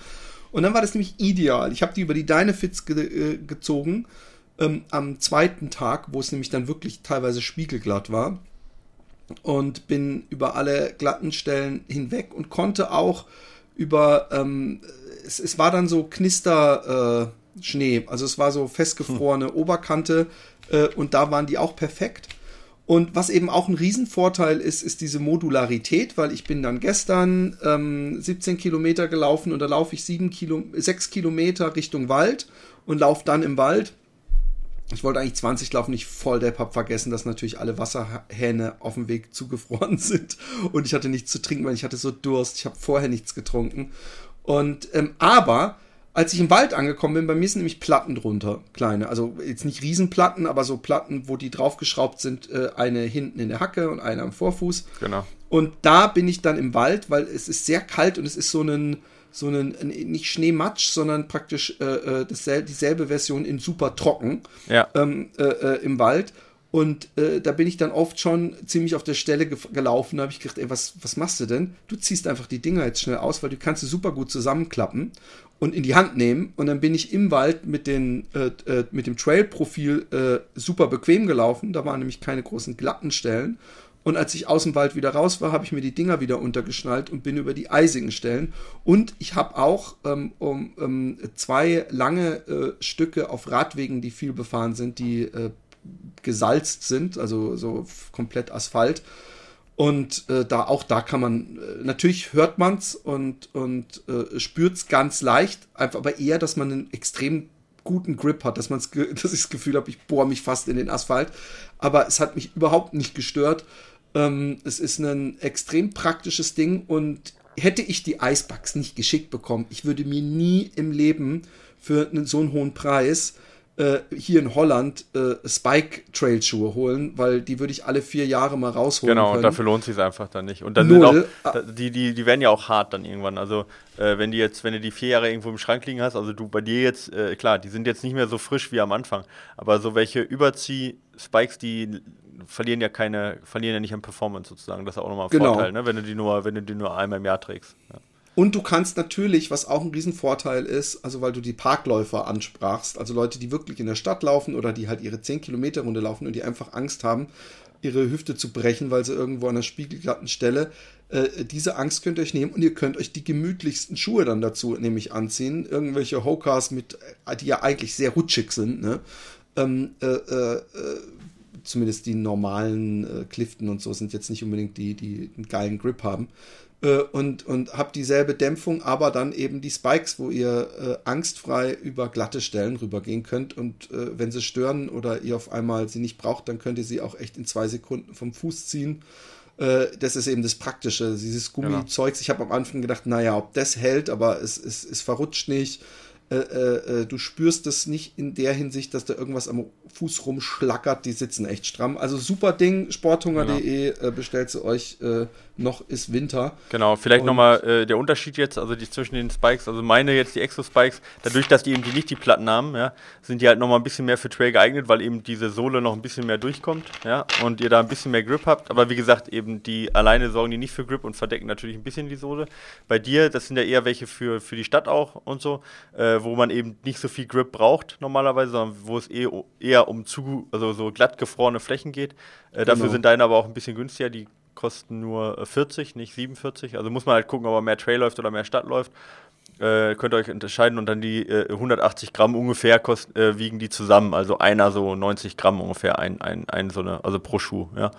Und dann war das nämlich ideal. Ich habe die über die Dynafits ge äh, gezogen ähm, am zweiten Tag, wo es nämlich dann wirklich teilweise spiegelglatt war. Und bin über alle glatten Stellen hinweg und konnte auch über, ähm, es, es war dann so Knister äh, Schnee, also es war so festgefrorene Oberkante äh, und da waren die auch perfekt. Und was eben auch ein Riesenvorteil ist, ist diese Modularität, weil ich bin dann gestern ähm, 17 Kilometer gelaufen und da laufe ich 7 Kilo, 6 Kilometer Richtung Wald und laufe dann im Wald Ich wollte eigentlich 20 laufen, nicht voll der hab vergessen, dass natürlich alle Wasserhähne auf dem Weg zugefroren sind und ich hatte nichts zu trinken, weil ich hatte so Durst. Ich habe vorher nichts getrunken. Und ähm, aber als ich im Wald angekommen bin, bei mir sind nämlich Platten drunter, kleine. Also jetzt nicht Riesenplatten, aber so Platten, wo die draufgeschraubt sind, äh, eine hinten in der Hacke und eine am Vorfuß. Genau. Und da bin ich dann im Wald, weil es ist sehr kalt und es ist so ein, so ein, nicht Schneematsch, sondern praktisch äh, äh dasselbe, dieselbe Version in super trocken ja. ähm, äh, äh, im Wald. Und äh, da bin ich dann oft schon ziemlich auf der Stelle ge gelaufen. Da habe ich gedacht, ey, was, was machst du denn? Du ziehst einfach die Dinger jetzt schnell aus, weil du kannst sie super gut zusammenklappen und in die Hand nehmen. Und dann bin ich im Wald mit, den, äh, äh, mit dem Trail-Profil äh, super bequem gelaufen. Da waren nämlich keine großen glatten Stellen. Und als ich aus dem Wald wieder raus war, habe ich mir die Dinger wieder untergeschnallt und bin über die eisigen Stellen. Und ich habe auch ähm, um, ähm, zwei lange äh, Stücke auf Radwegen, die viel befahren sind, die äh, gesalzt sind, also so komplett Asphalt. Und äh, da auch da kann man, äh, natürlich hört man's und, und äh, spürt's ganz leicht, einfach aber eher, dass man einen extrem guten Grip hat, dass man dass ich das Gefühl habe, ich bohre mich fast in den Asphalt. Aber es hat mich überhaupt nicht gestört. Ähm, es ist ein extrem praktisches Ding und hätte ich die Icebacks nicht geschickt bekommen, ich würde mir nie im Leben für einen, so einen hohen Preis äh, hier in Holland äh, Spike Trail Schuhe holen, weil die würde ich alle vier Jahre mal rausholen. Genau, können. dafür lohnt sich einfach dann nicht. Und dann Null. Auch, die, die, die werden ja auch hart dann irgendwann. Also äh, wenn die jetzt, wenn du die vier Jahre irgendwo im Schrank liegen hast, also du bei dir jetzt, äh, klar, die sind jetzt nicht mehr so frisch wie am Anfang, aber so welche Überzieh-Spikes, die verlieren ja keine, verlieren ja nicht an Performance sozusagen. Das ist auch nochmal ein genau. Vorteil, ne? wenn du die nur, wenn du die nur einmal im Jahr trägst. Ja. Und du kannst natürlich, was auch ein Riesenvorteil ist, also weil du die Parkläufer ansprachst, also Leute, die wirklich in der Stadt laufen oder die halt ihre 10 Kilometer Runde laufen und die einfach Angst haben, ihre Hüfte zu brechen, weil sie irgendwo an einer spiegelglatten Stelle, äh, diese Angst könnt ihr euch nehmen und ihr könnt euch die gemütlichsten Schuhe dann dazu nämlich anziehen. Irgendwelche Hokas mit, die ja eigentlich sehr rutschig sind, ne? Ähm, äh, äh, äh zumindest die normalen äh, Clifton und so sind jetzt nicht unbedingt die, die einen geilen Grip haben äh, und, und habt dieselbe Dämpfung, aber dann eben die Spikes, wo ihr äh, angstfrei über glatte Stellen rübergehen könnt und äh, wenn sie stören oder ihr auf einmal sie nicht braucht, dann könnt ihr sie auch echt in zwei Sekunden vom Fuß ziehen. Äh, das ist eben das Praktische, dieses genau. Gummizeugs. Ich habe am Anfang gedacht, naja, ob das hält, aber es, es, es verrutscht nicht. Äh, äh, äh, du spürst es nicht in der Hinsicht, dass da irgendwas am Fuß rumschlackert. Die sitzen echt stramm. Also super Ding, sporthunger.de genau. äh, bestellt sie euch. Äh, noch ist Winter. Genau, vielleicht nochmal äh, der Unterschied jetzt, also die zwischen den Spikes, also meine jetzt die Exo-Spikes, dadurch, dass die eben die nicht die Platten haben, ja, sind die halt nochmal ein bisschen mehr für Trail geeignet, weil eben diese Sohle noch ein bisschen mehr durchkommt, ja, und ihr da ein bisschen mehr Grip habt. Aber wie gesagt, eben die alleine sorgen die nicht für Grip und verdecken natürlich ein bisschen die Sohle. Bei dir, das sind ja eher welche für, für die Stadt auch und so, äh, wo man eben nicht so viel Grip braucht normalerweise, sondern wo es eh, eher um zu, also so glatt gefrorene Flächen geht. Äh, dafür genau. sind deine aber auch ein bisschen günstiger. Die kosten nur 40, nicht 47. Also muss man halt gucken, ob man mehr Trail läuft oder mehr Stadt läuft. Äh, könnt ihr euch unterscheiden und dann die äh, 180 Gramm ungefähr kost, äh, wiegen die zusammen. Also einer so 90 Gramm ungefähr, ein, ein, ein so eine, also pro Schuh, ja.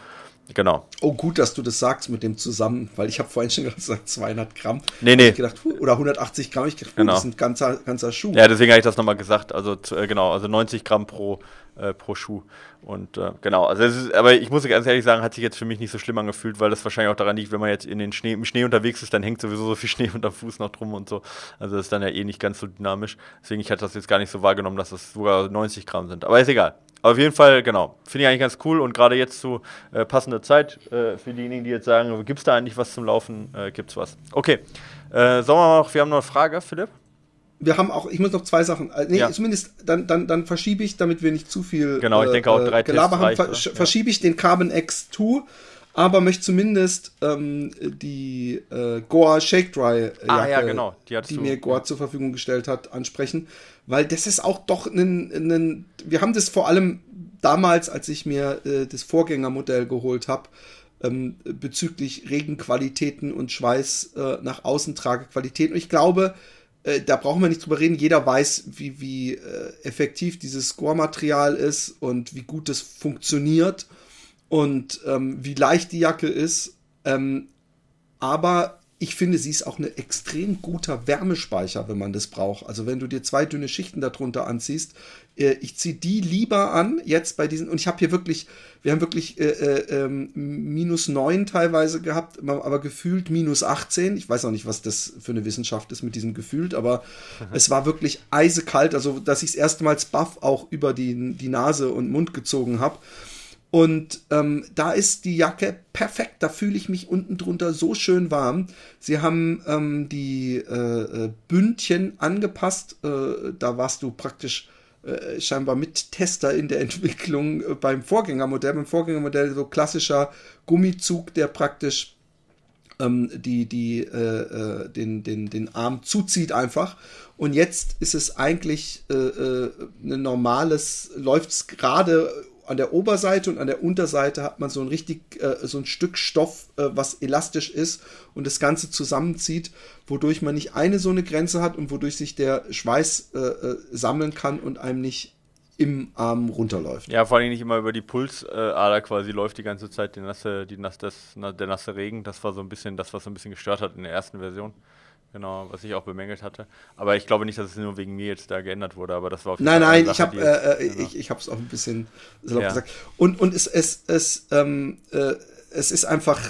Genau. Oh, gut, dass du das sagst mit dem zusammen, weil ich habe vorhin schon gesagt 200 Gramm. Nee, nee. Gedacht, oder 180 Gramm. Ich gedacht, genau. das ist ein ganzer, ganzer Schuh. Ja, deswegen habe ich das nochmal gesagt. Also, äh, genau, also 90 Gramm pro, äh, pro Schuh. Und äh, genau, also ist, aber ich muss ganz ehrlich sagen, hat sich jetzt für mich nicht so schlimm angefühlt, weil das wahrscheinlich auch daran liegt, wenn man jetzt in den Schnee, im Schnee unterwegs ist, dann hängt sowieso so viel Schnee unter Fuß noch drum und so. Also das ist dann ja eh nicht ganz so dynamisch. Deswegen, ich hatte das jetzt gar nicht so wahrgenommen, dass das sogar 90 Gramm sind. Aber ist egal. Aber auf jeden Fall, genau. Finde ich eigentlich ganz cool und gerade jetzt zu äh, passender Zeit äh, für diejenigen, die jetzt sagen, gibt es da eigentlich was zum Laufen? Äh, es was. Okay. Äh, sollen wir noch, wir haben noch eine Frage, Philipp? Wir haben auch, ich muss noch zwei Sachen, äh, nee, ja. zumindest dann, dann, dann verschiebe ich, damit wir nicht zu viel genau, ich denke auch äh, drei Gelaber haben, ver ja. verschiebe ich den Carbon X2, aber möchte zumindest ähm, die äh, Goa Shake Dry ah, ja, genau. die, die mir Goa zur Verfügung gestellt hat, ansprechen, weil das ist auch doch ein, ein wir haben das vor allem damals, als ich mir äh, das Vorgängermodell geholt habe, ähm, bezüglich Regenqualitäten und Schweiß äh, nach außen Tragequalitäten. Und ich glaube, äh, da brauchen wir nicht drüber reden. Jeder weiß, wie, wie äh, effektiv dieses Score-Material ist und wie gut es funktioniert und ähm, wie leicht die Jacke ist. Ähm, aber ich finde, sie ist auch ein extrem guter Wärmespeicher, wenn man das braucht. Also wenn du dir zwei dünne Schichten darunter anziehst, ich ziehe die lieber an, jetzt bei diesen, und ich habe hier wirklich, wir haben wirklich äh, äh, ähm, minus neun teilweise gehabt, aber gefühlt minus 18. Ich weiß auch nicht, was das für eine Wissenschaft ist mit diesem gefühlt, aber mhm. es war wirklich eisekalt, also dass ich es erstmals Buff auch über die, die Nase und Mund gezogen habe. Und ähm, da ist die Jacke perfekt. Da fühle ich mich unten drunter so schön warm. Sie haben ähm, die äh, äh Bündchen angepasst. Äh, da warst du praktisch äh, scheinbar Mittester in der Entwicklung äh, beim Vorgängermodell. Beim Vorgängermodell so klassischer Gummizug, der praktisch ähm, die, die, äh, äh den, den, den Arm zuzieht einfach. Und jetzt ist es eigentlich äh, ein normales, läuft es gerade an der Oberseite und an der Unterseite hat man so ein richtig, äh, so ein Stück Stoff, äh, was elastisch ist und das Ganze zusammenzieht, wodurch man nicht eine so eine Grenze hat und wodurch sich der Schweiß äh, äh sammeln kann und einem nicht im Arm runterläuft. Ja, vor allem nicht immer über die Pulsader quasi läuft die ganze Zeit die nasse, die nasse, das, der nasse Regen. Das war so ein bisschen das, was so ein bisschen gestört hat in der ersten Version. Genau, was ich auch bemängelt hatte. Aber ich glaube nicht, dass es nur wegen mir jetzt da geändert wurde, aber das war auf jeden Nein, Fall nein, Sache, ich habe äh, äh, ich, ich es auch ein bisschen salopp ja. gesagt. Und, und es, es, es, ähm, äh, es ist einfach,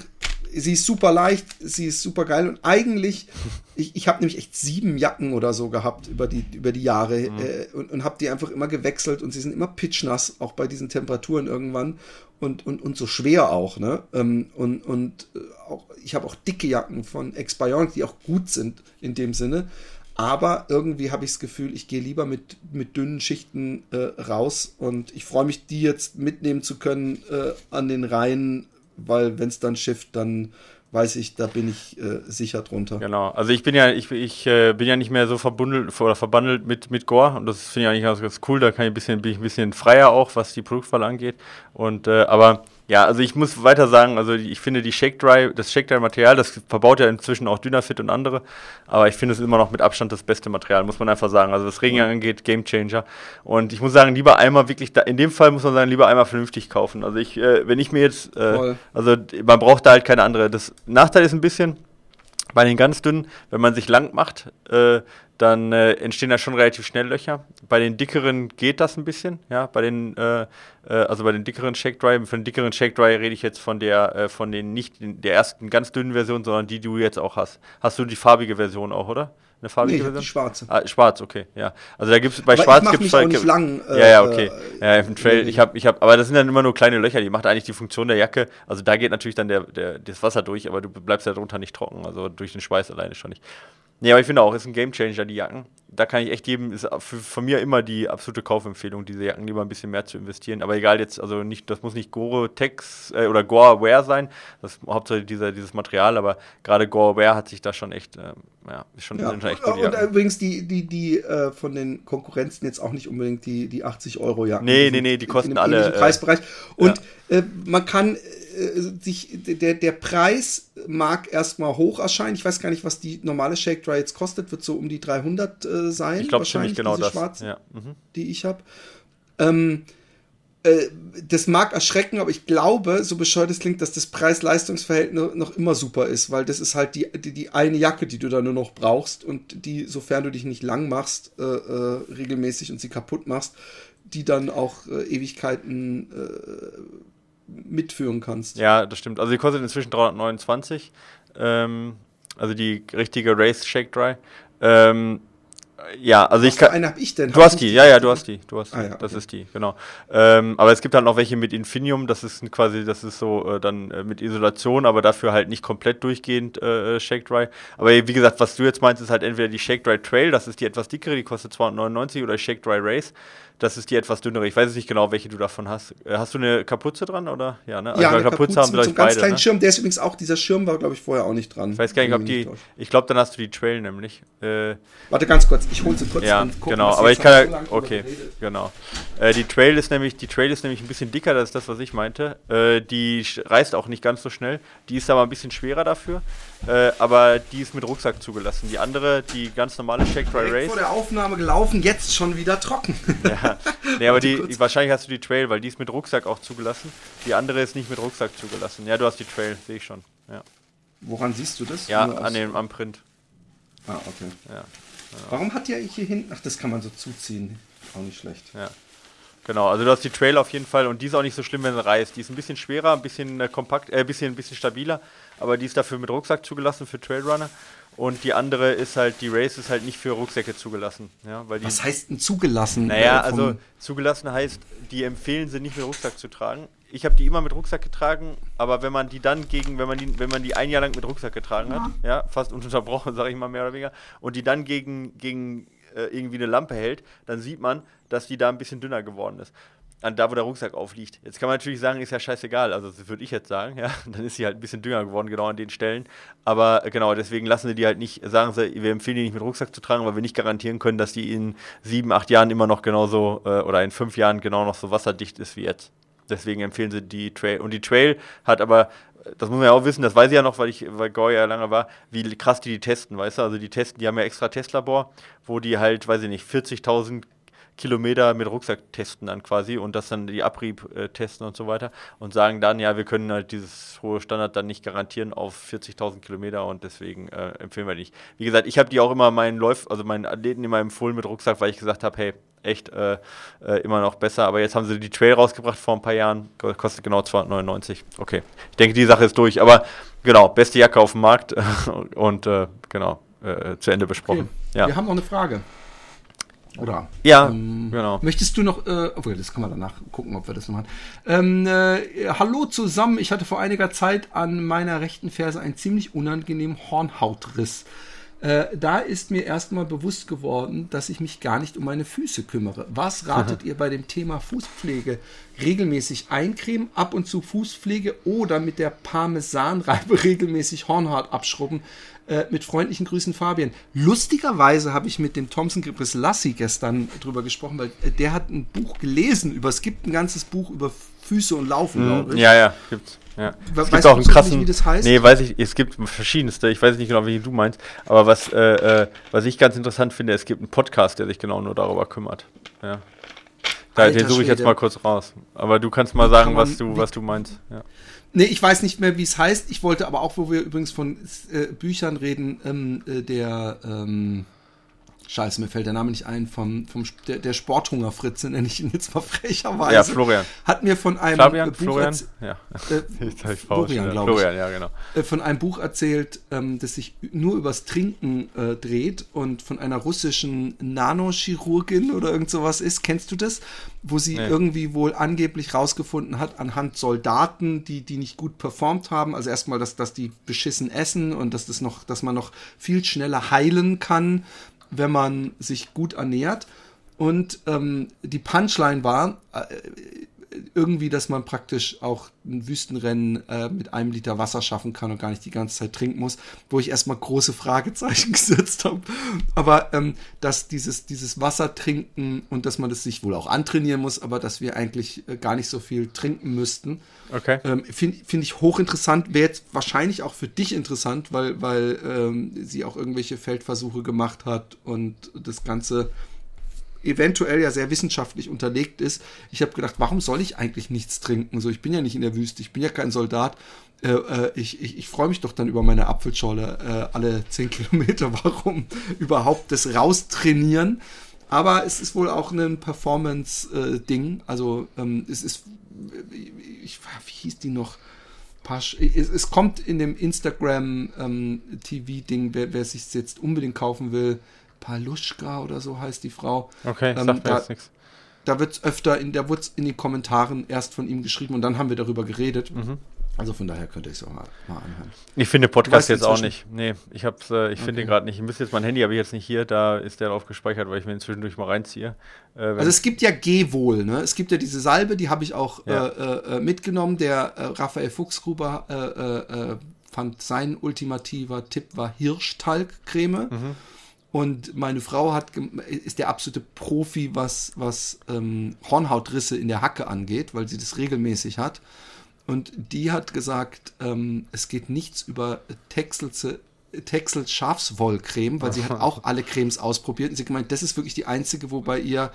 sie ist super leicht, sie ist super geil und eigentlich, ich, ich habe nämlich echt sieben Jacken oder so gehabt über die, über die Jahre mhm. äh, und, und habe die einfach immer gewechselt und sie sind immer pitchnass, auch bei diesen Temperaturen irgendwann und, und, und so schwer auch, ne? Ähm, und und äh, auch, ich habe auch dicke Jacken von Expionic, die auch gut sind in dem Sinne. Aber irgendwie habe ich das Gefühl, ich gehe lieber mit, mit dünnen Schichten äh, raus und ich freue mich, die jetzt mitnehmen zu können äh, an den Reihen, weil wenn es dann schifft, dann weiß ich, da bin ich äh, sicher drunter. Genau, also ich bin ja, ich, ich äh, bin ja nicht mehr so verbundelt oder verbandelt mit, mit Gore und das finde ich eigentlich ganz, ganz cool. Da kann ich ein bisschen, bin ich ein bisschen freier auch, was die Produktwahl angeht. Und äh, aber ja, also ich muss weiter sagen, also ich finde die Shake Dry, das Shake Dry Material, das verbaut ja inzwischen auch Dynafit und andere, aber ich finde es immer noch mit Abstand das beste Material, muss man einfach sagen. Also was Regen angeht, Game Changer. Und ich muss sagen, lieber einmal wirklich, da, in dem Fall muss man sagen, lieber einmal vernünftig kaufen. Also ich, äh, wenn ich mir jetzt, äh, also man braucht da halt keine andere. Das Nachteil ist ein bisschen, bei den ganz dünnen, wenn man sich lang macht, äh, dann äh, entstehen da schon relativ schnell Löcher. Bei den dickeren geht das ein bisschen, ja. Bei den, äh, äh, also bei den dickeren Shake Dry, von den dickeren Shake Dry rede ich jetzt von der, äh, von den nicht der ersten ganz dünnen Version, sondern die, die du jetzt auch hast. Hast du die farbige Version auch, oder? Eine farbige nee, Version? Die schwarze. Ah, schwarz, okay, ja. Also da gibt es bei aber Schwarz gibt es halt. Nicht lang, äh, ja, ja, okay. Ja, im Trail. Ich habe, ich habe, aber das sind dann immer nur kleine Löcher. Die macht eigentlich die Funktion der Jacke. Also da geht natürlich dann der, der, das Wasser durch, aber du bleibst ja drunter nicht trocken. Also durch den Schweiß alleine schon nicht. Nee, aber ich finde auch, ist ein Gamechanger die Jacken. Da kann ich echt jedem, ist für, von mir immer die absolute Kaufempfehlung, diese Jacken lieber ein bisschen mehr zu investieren. Aber egal jetzt, also nicht, das muss nicht Gore-Tex äh, oder Gore-Wear sein, das ist hauptsächlich dieser, dieses Material, aber gerade Gore-Wear hat sich da schon echt, äh, ja, ist schon, ja, schon echt gut. Und übrigens die, die, die äh, von den Konkurrenzen jetzt auch nicht unbedingt die, die 80 Euro Jacken. Nee, nee, nee, die kosten alle. Äh, Preisbereich. Und ja. Äh, man kann äh, sich, der, der Preis mag erstmal hoch erscheinen. Ich weiß gar nicht, was die normale Shake Dry jetzt kostet. Wird so um die 300 äh, sein. Ich glaube ziemlich genau das. Schwarzen, ja. mhm. die ich habe. Ähm, äh, das mag erschrecken, aber ich glaube, so bescheuert es klingt, dass das Preis-Leistungs-Verhältnis noch immer super ist, weil das ist halt die, die, die, eine Jacke, die du da nur noch brauchst und die, sofern du dich nicht lang machst, äh, äh, regelmäßig und sie kaputt machst, die dann auch äh, Ewigkeiten mitführen kannst. Ja, das stimmt. Also die kostet inzwischen 329. Ähm, also die richtige Race Shake Dry. Ähm, ja, also Was ich kann. eine habe ich denn? Du hast die, ja, ja, du hast die, du hast die. Ah, ja, okay. Das ist die, genau. Ähm, aber es gibt halt noch welche mit Infinium, das ist quasi, das ist so äh, dann äh, mit Isolation, aber dafür halt nicht komplett durchgehend äh, Shake Dry. Aber wie gesagt, was du jetzt meinst, ist halt entweder die Shake Dry Trail, das ist die etwas dickere, die kostet 299 oder Shake Dry Race. Das ist die etwas dünnere. Ich weiß jetzt nicht genau, welche du davon hast. Äh, hast du eine Kapuze dran oder? Ja, ne? Also ja, eine Kapuze, Kapuze haben mit so einem ganz beide, kleinen ne? Schirm. Der ist übrigens auch, dieser Schirm war, glaube ich, vorher auch nicht dran. Ich weiß gar nicht, ob die. Ich glaube, dann hast du die Trail nämlich. Äh, Warte ganz kurz, ich hole sie kurz ja, und gucke, genau, aber ich kann ja, so okay, genau. Äh, die Trail ist nämlich, die Trail ist nämlich ein bisschen dicker, das ist das, was ich meinte. Äh, die reißt auch nicht ganz so schnell. Die ist aber ein bisschen schwerer dafür. Äh, aber die ist mit Rucksack zugelassen. Die andere, die ganz normale Shake Dry Race. vor der Aufnahme gelaufen, jetzt schon wieder trocken. ja, nee, aber die, die, wahrscheinlich hast du die Trail, weil die ist mit Rucksack auch zugelassen. Die andere ist nicht mit Rucksack zugelassen. Ja, du hast die Trail, sehe ich schon. Ja. Woran siehst du das? Ja, an dem, am Print. Ah, okay. Ja. Warum hat der hier hinten? Ach, das kann man so zuziehen. Auch nicht schlecht. Ja. Genau, also du hast die Trail auf jeden Fall und die ist auch nicht so schlimm, wenn sie reißt. Die ist ein bisschen schwerer, ein bisschen äh, kompakt, äh, ein bisschen, ein bisschen stabiler, aber die ist dafür mit Rucksack zugelassen für Trailrunner. Und die andere ist halt, die Race ist halt nicht für Rucksäcke zugelassen. Ja, weil die, Was heißt denn zugelassen? naja, äh, also zugelassen heißt, die empfehlen sie nicht mit Rucksack zu tragen. Ich habe die immer mit Rucksack getragen, aber wenn man die dann gegen, wenn man die, wenn man die ein Jahr lang mit Rucksack getragen hat, ja, fast ununterbrochen, sage ich mal mehr oder weniger, und die dann gegen, gegen äh, irgendwie eine Lampe hält, dann sieht man, dass die da ein bisschen dünner geworden ist. An da, wo der Rucksack aufliegt. Jetzt kann man natürlich sagen, ist ja scheißegal. Also, das würde ich jetzt sagen, ja. Dann ist sie halt ein bisschen dünner geworden, genau an den Stellen. Aber äh, genau, deswegen lassen sie die halt nicht, sagen sie, wir empfehlen die nicht mit Rucksack zu tragen, weil wir nicht garantieren können, dass die in sieben, acht Jahren immer noch genauso äh, oder in fünf Jahren genau noch so wasserdicht ist wie jetzt. Deswegen empfehlen sie die Trail. Und die Trail hat aber, das muss man ja auch wissen, das weiß ich ja noch, weil ich weil Goy ja lange war, wie krass die die testen, weißt du? Also die testen, die haben ja extra Testlabor, wo die halt, weiß ich nicht, 40.000 Kilometer mit Rucksack testen dann quasi und das dann die Abrieb äh, testen und so weiter und sagen dann, ja, wir können halt dieses hohe Standard dann nicht garantieren auf 40.000 Kilometer und deswegen äh, empfehlen wir nicht. Wie gesagt, ich habe die auch immer meinen Läuf, also meinen Athleten immer empfohlen mit Rucksack, weil ich gesagt habe, hey, echt äh, äh, immer noch besser. Aber jetzt haben sie die Trail rausgebracht vor ein paar Jahren, ko- kostet genau 299. Okay, ich denke, die Sache ist durch. Aber genau, beste Jacke auf dem Markt und äh, genau, äh, zu Ende besprochen. Okay. Ja. Wir haben noch eine Frage. Oder? Ja, Ähm, genau. Möchtest du noch, äh, obwohl, das kann man danach gucken, ob wir das noch machen. Ähm, äh, hallo zusammen, ich hatte vor einiger Zeit an meiner rechten Ferse einen ziemlich unangenehmen Hornhautriss. Äh, da ist mir erstmal bewusst geworden, dass ich mich gar nicht um meine Füße kümmere. Was ratet ihr bei dem Thema Fußpflege? Regelmäßig eincremen, ab und zu Fußpflege oder mit der Parmesanreibe regelmäßig Hornhaut abschrubben? Äh, mit freundlichen Grüßen, Fabian. Lustigerweise habe ich mit dem Thompson Grippes Lassi gestern drüber gesprochen, weil äh, der hat ein Buch gelesen über, es gibt ein ganzes Buch über Füße und Laufen, glaube ich. Mhm. Ja, ja, gibt's. Ja. Es gibt auch einen krassen. wie das heißt? Nee, weiß ich, es gibt verschiedenste. Ich weiß nicht genau, wie du meinst. Aber was, äh, äh, was ich ganz interessant finde, es gibt einen Podcast, der sich genau nur darüber kümmert. Ja. Da, den suche ich jetzt Schwede. mal kurz raus. Aber du kannst mal sagen, was du, was du meinst. Ja. Nee, ich weiß nicht mehr, wie es heißt. Ich wollte aber auch, wo wir übrigens von äh, Büchern reden, ähm, äh, der, ähm, Scheiße, mir fällt der Name nicht ein, vom, vom der, der Sporthungerfritze, nenne ich ihn jetzt mal frecherweise. Ja, Florian. Hat mir von einem Fabian, Buch Florian? Ja. äh, Florian, glaube ich. Florian, ja, genau. äh, von einem Buch erzählt, ähm, das sich nur übers Trinken äh, dreht und von einer russischen Nanochirurgin oder irgend sowas ist. Kennst du das? Wo sie Nee. irgendwie wohl angeblich rausgefunden hat, anhand Soldaten, die, die nicht gut performt haben, also erstmal, dass, dass die beschissen essen und dass das noch, dass man noch viel schneller heilen kann, wenn man sich gut ernährt. Und ähm, die Punchline war, äh, irgendwie, dass man praktisch auch ein Wüstenrennen äh, mit einem Liter Wasser schaffen kann und gar nicht die ganze Zeit trinken muss, wo ich erstmal große Fragezeichen gesetzt habe. Aber ähm, dass dieses, dieses Wasser trinken und dass man das sich wohl auch antrainieren muss, aber dass wir eigentlich äh, gar nicht so viel trinken müssten, Okay. ähm, finde find ich hochinteressant. Wäre jetzt wahrscheinlich auch für dich interessant, weil, weil ähm, sie auch irgendwelche Feldversuche gemacht hat und das Ganze eventuell ja sehr wissenschaftlich unterlegt ist. Ich habe gedacht, warum soll ich eigentlich nichts trinken? So, ich bin ja nicht in der Wüste, ich bin ja kein Soldat. Äh, äh, ich ich, ich freue mich doch dann über meine Apfelschorle äh, alle 10 Kilometer. Warum überhaupt das raustrainieren? Aber es ist wohl auch ein Performance-Ding. also ähm, es ist, ich, wie hieß die noch? Pasch, es, es kommt in dem Instagram-TV-Ding, wer, wer es sich jetzt unbedingt kaufen will, Paluschka oder so heißt die Frau. Okay, Ähm, sagt mir da- jetzt nichts. Da wird es öfter, in, da wurde in den Kommentaren erst von ihm geschrieben und dann haben wir darüber geredet. Mhm. Also von daher könnte ich es auch mal, mal anhören. Ich finde Podcast jetzt auch inzwischen- nicht. Nee, ich hab's, äh, ich finde Okay. den gerade nicht. Ich müsste jetzt mein Handy habe ich jetzt nicht hier, da ist der drauf gespeichert, weil ich mir den zwischendurch mal reinziehe. Äh, Also es gibt ja Gehwohl, ne? Es gibt ja diese Salbe, die habe ich auch Ja. äh, äh, mitgenommen. Der äh, Raphael Fuchsgruber äh, äh, äh, fand sein ultimativer Tipp war Hirschtalgcreme. Mhm. Und meine Frau hat ist der absolute Profi, was, was ähm, Hornhautrisse in der Hacke angeht, weil sie das regelmäßig hat. Und die hat gesagt, ähm, es geht nichts über Texelse Texel Schafswollcreme, weil sie hat auch alle Cremes ausprobiert und sie hat gemeint, das ist wirklich die einzige, wo bei ihr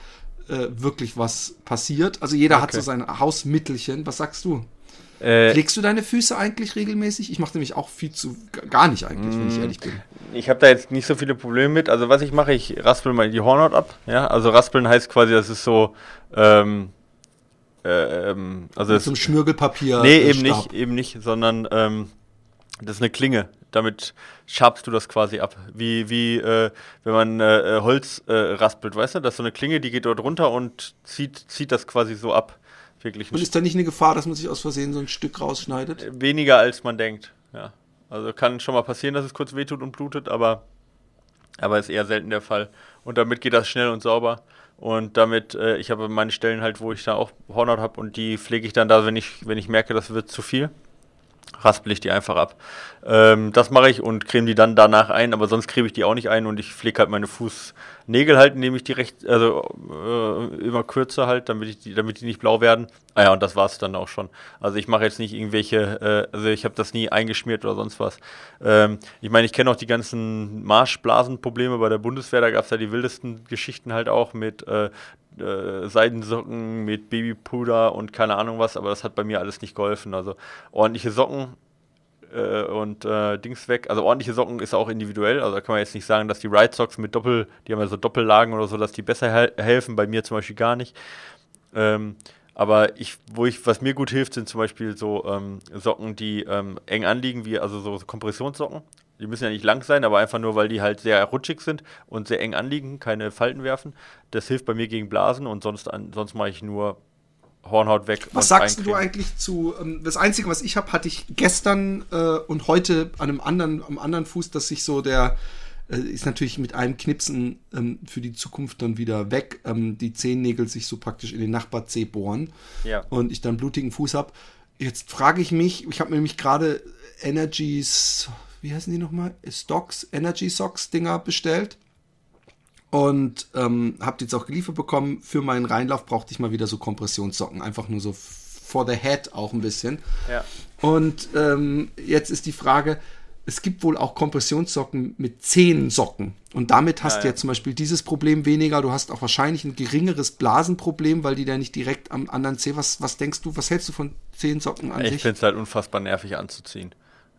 äh, wirklich was passiert. Also jeder hat Okay. so sein Hausmittelchen. Was sagst du? Äh, Pflegst du deine Füße eigentlich regelmäßig? Ich mache nämlich auch viel zu gar nicht eigentlich, wenn ich mm. ehrlich bin. Ich habe da jetzt nicht so viele Probleme mit. Also was ich mache, ich raspel mal die Hornhaut ab. Ja, also raspeln heißt quasi, das ist so. Ähm, äh, ähm, also Mit so Schmirgelpapier. Nee, eben Stab. nicht, eben nicht, sondern ähm, das ist eine Klinge. Damit schabst du das quasi ab. Wie, wie äh, wenn man äh, äh, Holz äh, raspelt, weißt du? Das ist so eine Klinge, die geht dort runter und zieht, zieht das quasi so ab. Wirklich. Und ist da nicht eine Gefahr, dass man sich aus Versehen so ein Stück rausschneidet? Äh, weniger als man denkt, ja. Also kann schon mal passieren, dass es kurz wehtut und blutet, aber, aber ist eher selten der Fall. Und damit geht das schnell und sauber. Und damit, äh, ich habe meine Stellen halt, wo ich da auch Hornhaut habe und die pflege ich dann da, wenn ich, wenn ich merke, das wird zu viel raspel ich die einfach ab. Ähm, das mache ich und creme die dann danach ein, aber sonst creme ich die auch nicht ein und ich pflege halt meine Fußnägel halt, indem ich die recht, also äh, immer kürzer halt, damit ich die, damit die nicht blau werden. Ah ja, und das war es dann auch schon. Also ich mache jetzt nicht irgendwelche, äh, also ich habe das nie eingeschmiert oder sonst was. Ähm, ich meine, ich kenne auch die ganzen Marschblasenprobleme bei der Bundeswehr, da gab es ja die wildesten Geschichten halt auch mit äh, äh, Seidensocken mit Babypuder und keine Ahnung was, aber das hat bei mir alles nicht geholfen. Also ordentliche Socken äh, und äh, Dings weg. Also ordentliche Socken ist auch individuell. Also da kann man jetzt nicht sagen, dass die Ride Socks mit Doppel, die haben ja so Doppellagen oder so, dass die besser hel helfen. Bei mir zum Beispiel gar nicht. Ähm, aber ich, wo ich, was mir gut hilft, sind zum Beispiel so ähm, Socken, die ähm, eng anliegen, wie also so Kompressionssocken. Die müssen ja nicht lang sein, aber einfach nur, weil die halt sehr rutschig sind und sehr eng anliegen, keine Falten werfen. Das hilft bei mir gegen Blasen und sonst, sonst mache ich nur Hornhaut weg. Was sagst du eigentlich zu, ähm, das Einzige, was ich habe, hatte ich gestern äh, und heute an einem anderen, am anderen Fuß, dass sich so der, äh, ist natürlich mit einem Knipsen ähm, für die Zukunft dann wieder weg, ähm, die Zehennägel sich so praktisch in den Nachbarzeh bohren ja. und ich dann blutigen Fuß habe. Jetzt frage ich mich, ich habe nämlich gerade Energies wie heißen die nochmal? Stocks, Energy Socks Dinger bestellt. Und ähm, habt jetzt auch geliefert bekommen. Für meinen Reinlauf brauchte ich mal wieder so Kompressionssocken. Einfach nur so for the head auch ein bisschen. Ja. Und ähm, jetzt ist die Frage, es gibt wohl auch Kompressionssocken mit zehn Socken. Und damit hast ja, du ja zum Beispiel dieses Problem weniger. Du hast auch wahrscheinlich ein geringeres Blasenproblem, weil die da nicht direkt am anderen Zeh. Was, was denkst du, was hältst du von zehn Socken an ich sich? Ich finde es halt unfassbar nervig anzuziehen.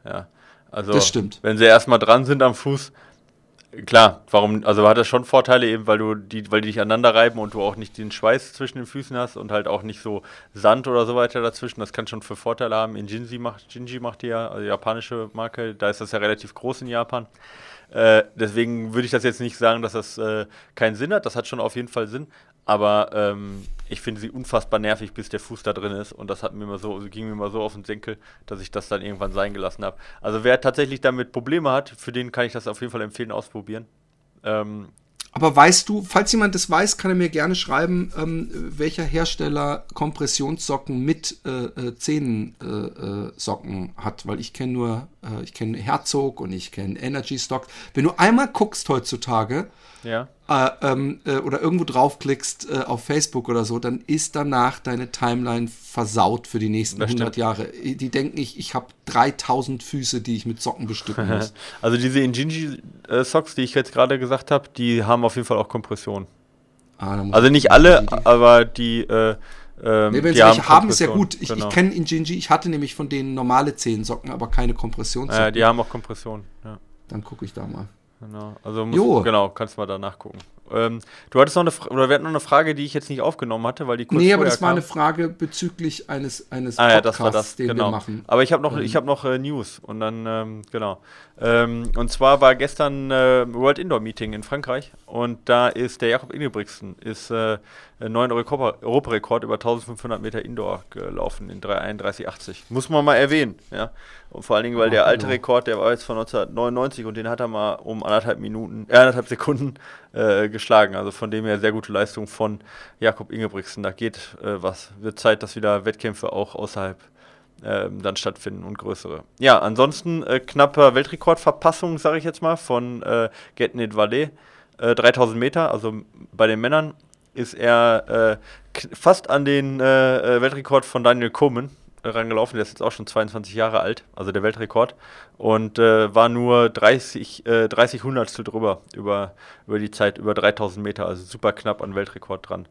Ja. Also, das stimmt. wenn sie erstmal dran sind am Fuß, klar, warum, also hat das schon Vorteile eben, weil du die, weil die dich aneinander reiben und du auch nicht den Schweiß zwischen den Füßen hast und halt auch nicht so Sand oder so weiter dazwischen. Das kann schon für Vorteile haben. In Jinji macht, Jinji macht die ja, also japanische Marke, da ist das ja relativ groß in Japan. Äh, deswegen würde ich das jetzt nicht sagen, dass das äh, keinen Sinn hat. Das hat schon auf jeden Fall Sinn. Aber ähm, ich finde sie unfassbar nervig, bis der Fuß da drin ist. Und das hat mir immer so, ging mir immer so auf den Senkel, dass ich das dann irgendwann sein gelassen habe. Also wer tatsächlich damit Probleme hat, für den kann ich das auf jeden Fall empfehlen, ausprobieren. Ähm, aber weißt du, falls jemand das weiß, kann er mir gerne schreiben, ähm, welcher Hersteller Kompressionssocken mit äh, äh, Zehensocken äh, hat, weil ich kenne nur, äh, ich kenne Herzog und ich kenne Energy Stock. Wenn du einmal guckst heutzutage, ja. Äh, ähm, äh, oder irgendwo draufklickst äh, auf Facebook oder so, dann ist danach deine Timeline versaut für die nächsten 100 Jahre. Die denken, ich, ich habe 3000 Füße, die ich mit Socken bestücken muss. also diese Injinji-Socks, die ich jetzt gerade gesagt habe, die haben auf jeden Fall auch Kompression. Ah, also nicht alle, die, aber die äh, ähm, nee, wenn sie welche haben, ist ja gut. Ich, genau. ich kenne Injinji, ich hatte nämlich von denen normale Zehensocken, aber keine Kompressionssocken. Ja, die haben auch Kompression. Ja. Dann gucke ich da mal. Genau, also musst, genau, kannst mal da nachgucken. Ähm, du hattest noch eine, Fra oder wir hatten noch eine Frage, die ich jetzt nicht aufgenommen hatte, weil die kurz Nee, aber das kam. war eine Frage bezüglich eines, eines ah, ja, das war das, den genau. wir machen. Aber ich habe noch, ähm. ich habe noch äh, News und dann, ähm, genau. Ähm, und zwar war gestern äh, World Indoor Meeting in Frankreich und da ist der Jakob Ingebrigtsen, ist äh, neuen Europarekord über 1500 Meter Indoor gelaufen in 331,80. Muss man mal erwähnen, ja. Und vor allen Dingen, weil oh, der alte genau. Rekord, der war jetzt von 1999 und den hat er mal um anderthalb Minuten, äh, anderthalb Sekunden äh, geschlagen. Also von dem her sehr gute Leistung von Jakob Ingebrigtsen. Da geht äh, was. Wird Zeit, dass wieder Wettkämpfe auch außerhalb ähm, dann stattfinden und größere. Ja, ansonsten äh, knapper Weltrekordverpassung, sage ich jetzt mal, von äh, Getnet Valais. 3000 Meter, also bei den Männern ist er äh, fast an den äh, äh, Weltrekord von Daniel Komen rangelaufen. Der ist jetzt auch schon 22 Jahre alt, also der Weltrekord. Und äh, war nur 30, äh, 30 Hundertstel drüber über, über die Zeit, über 3000 Meter. Also super knapp an Weltrekord dran.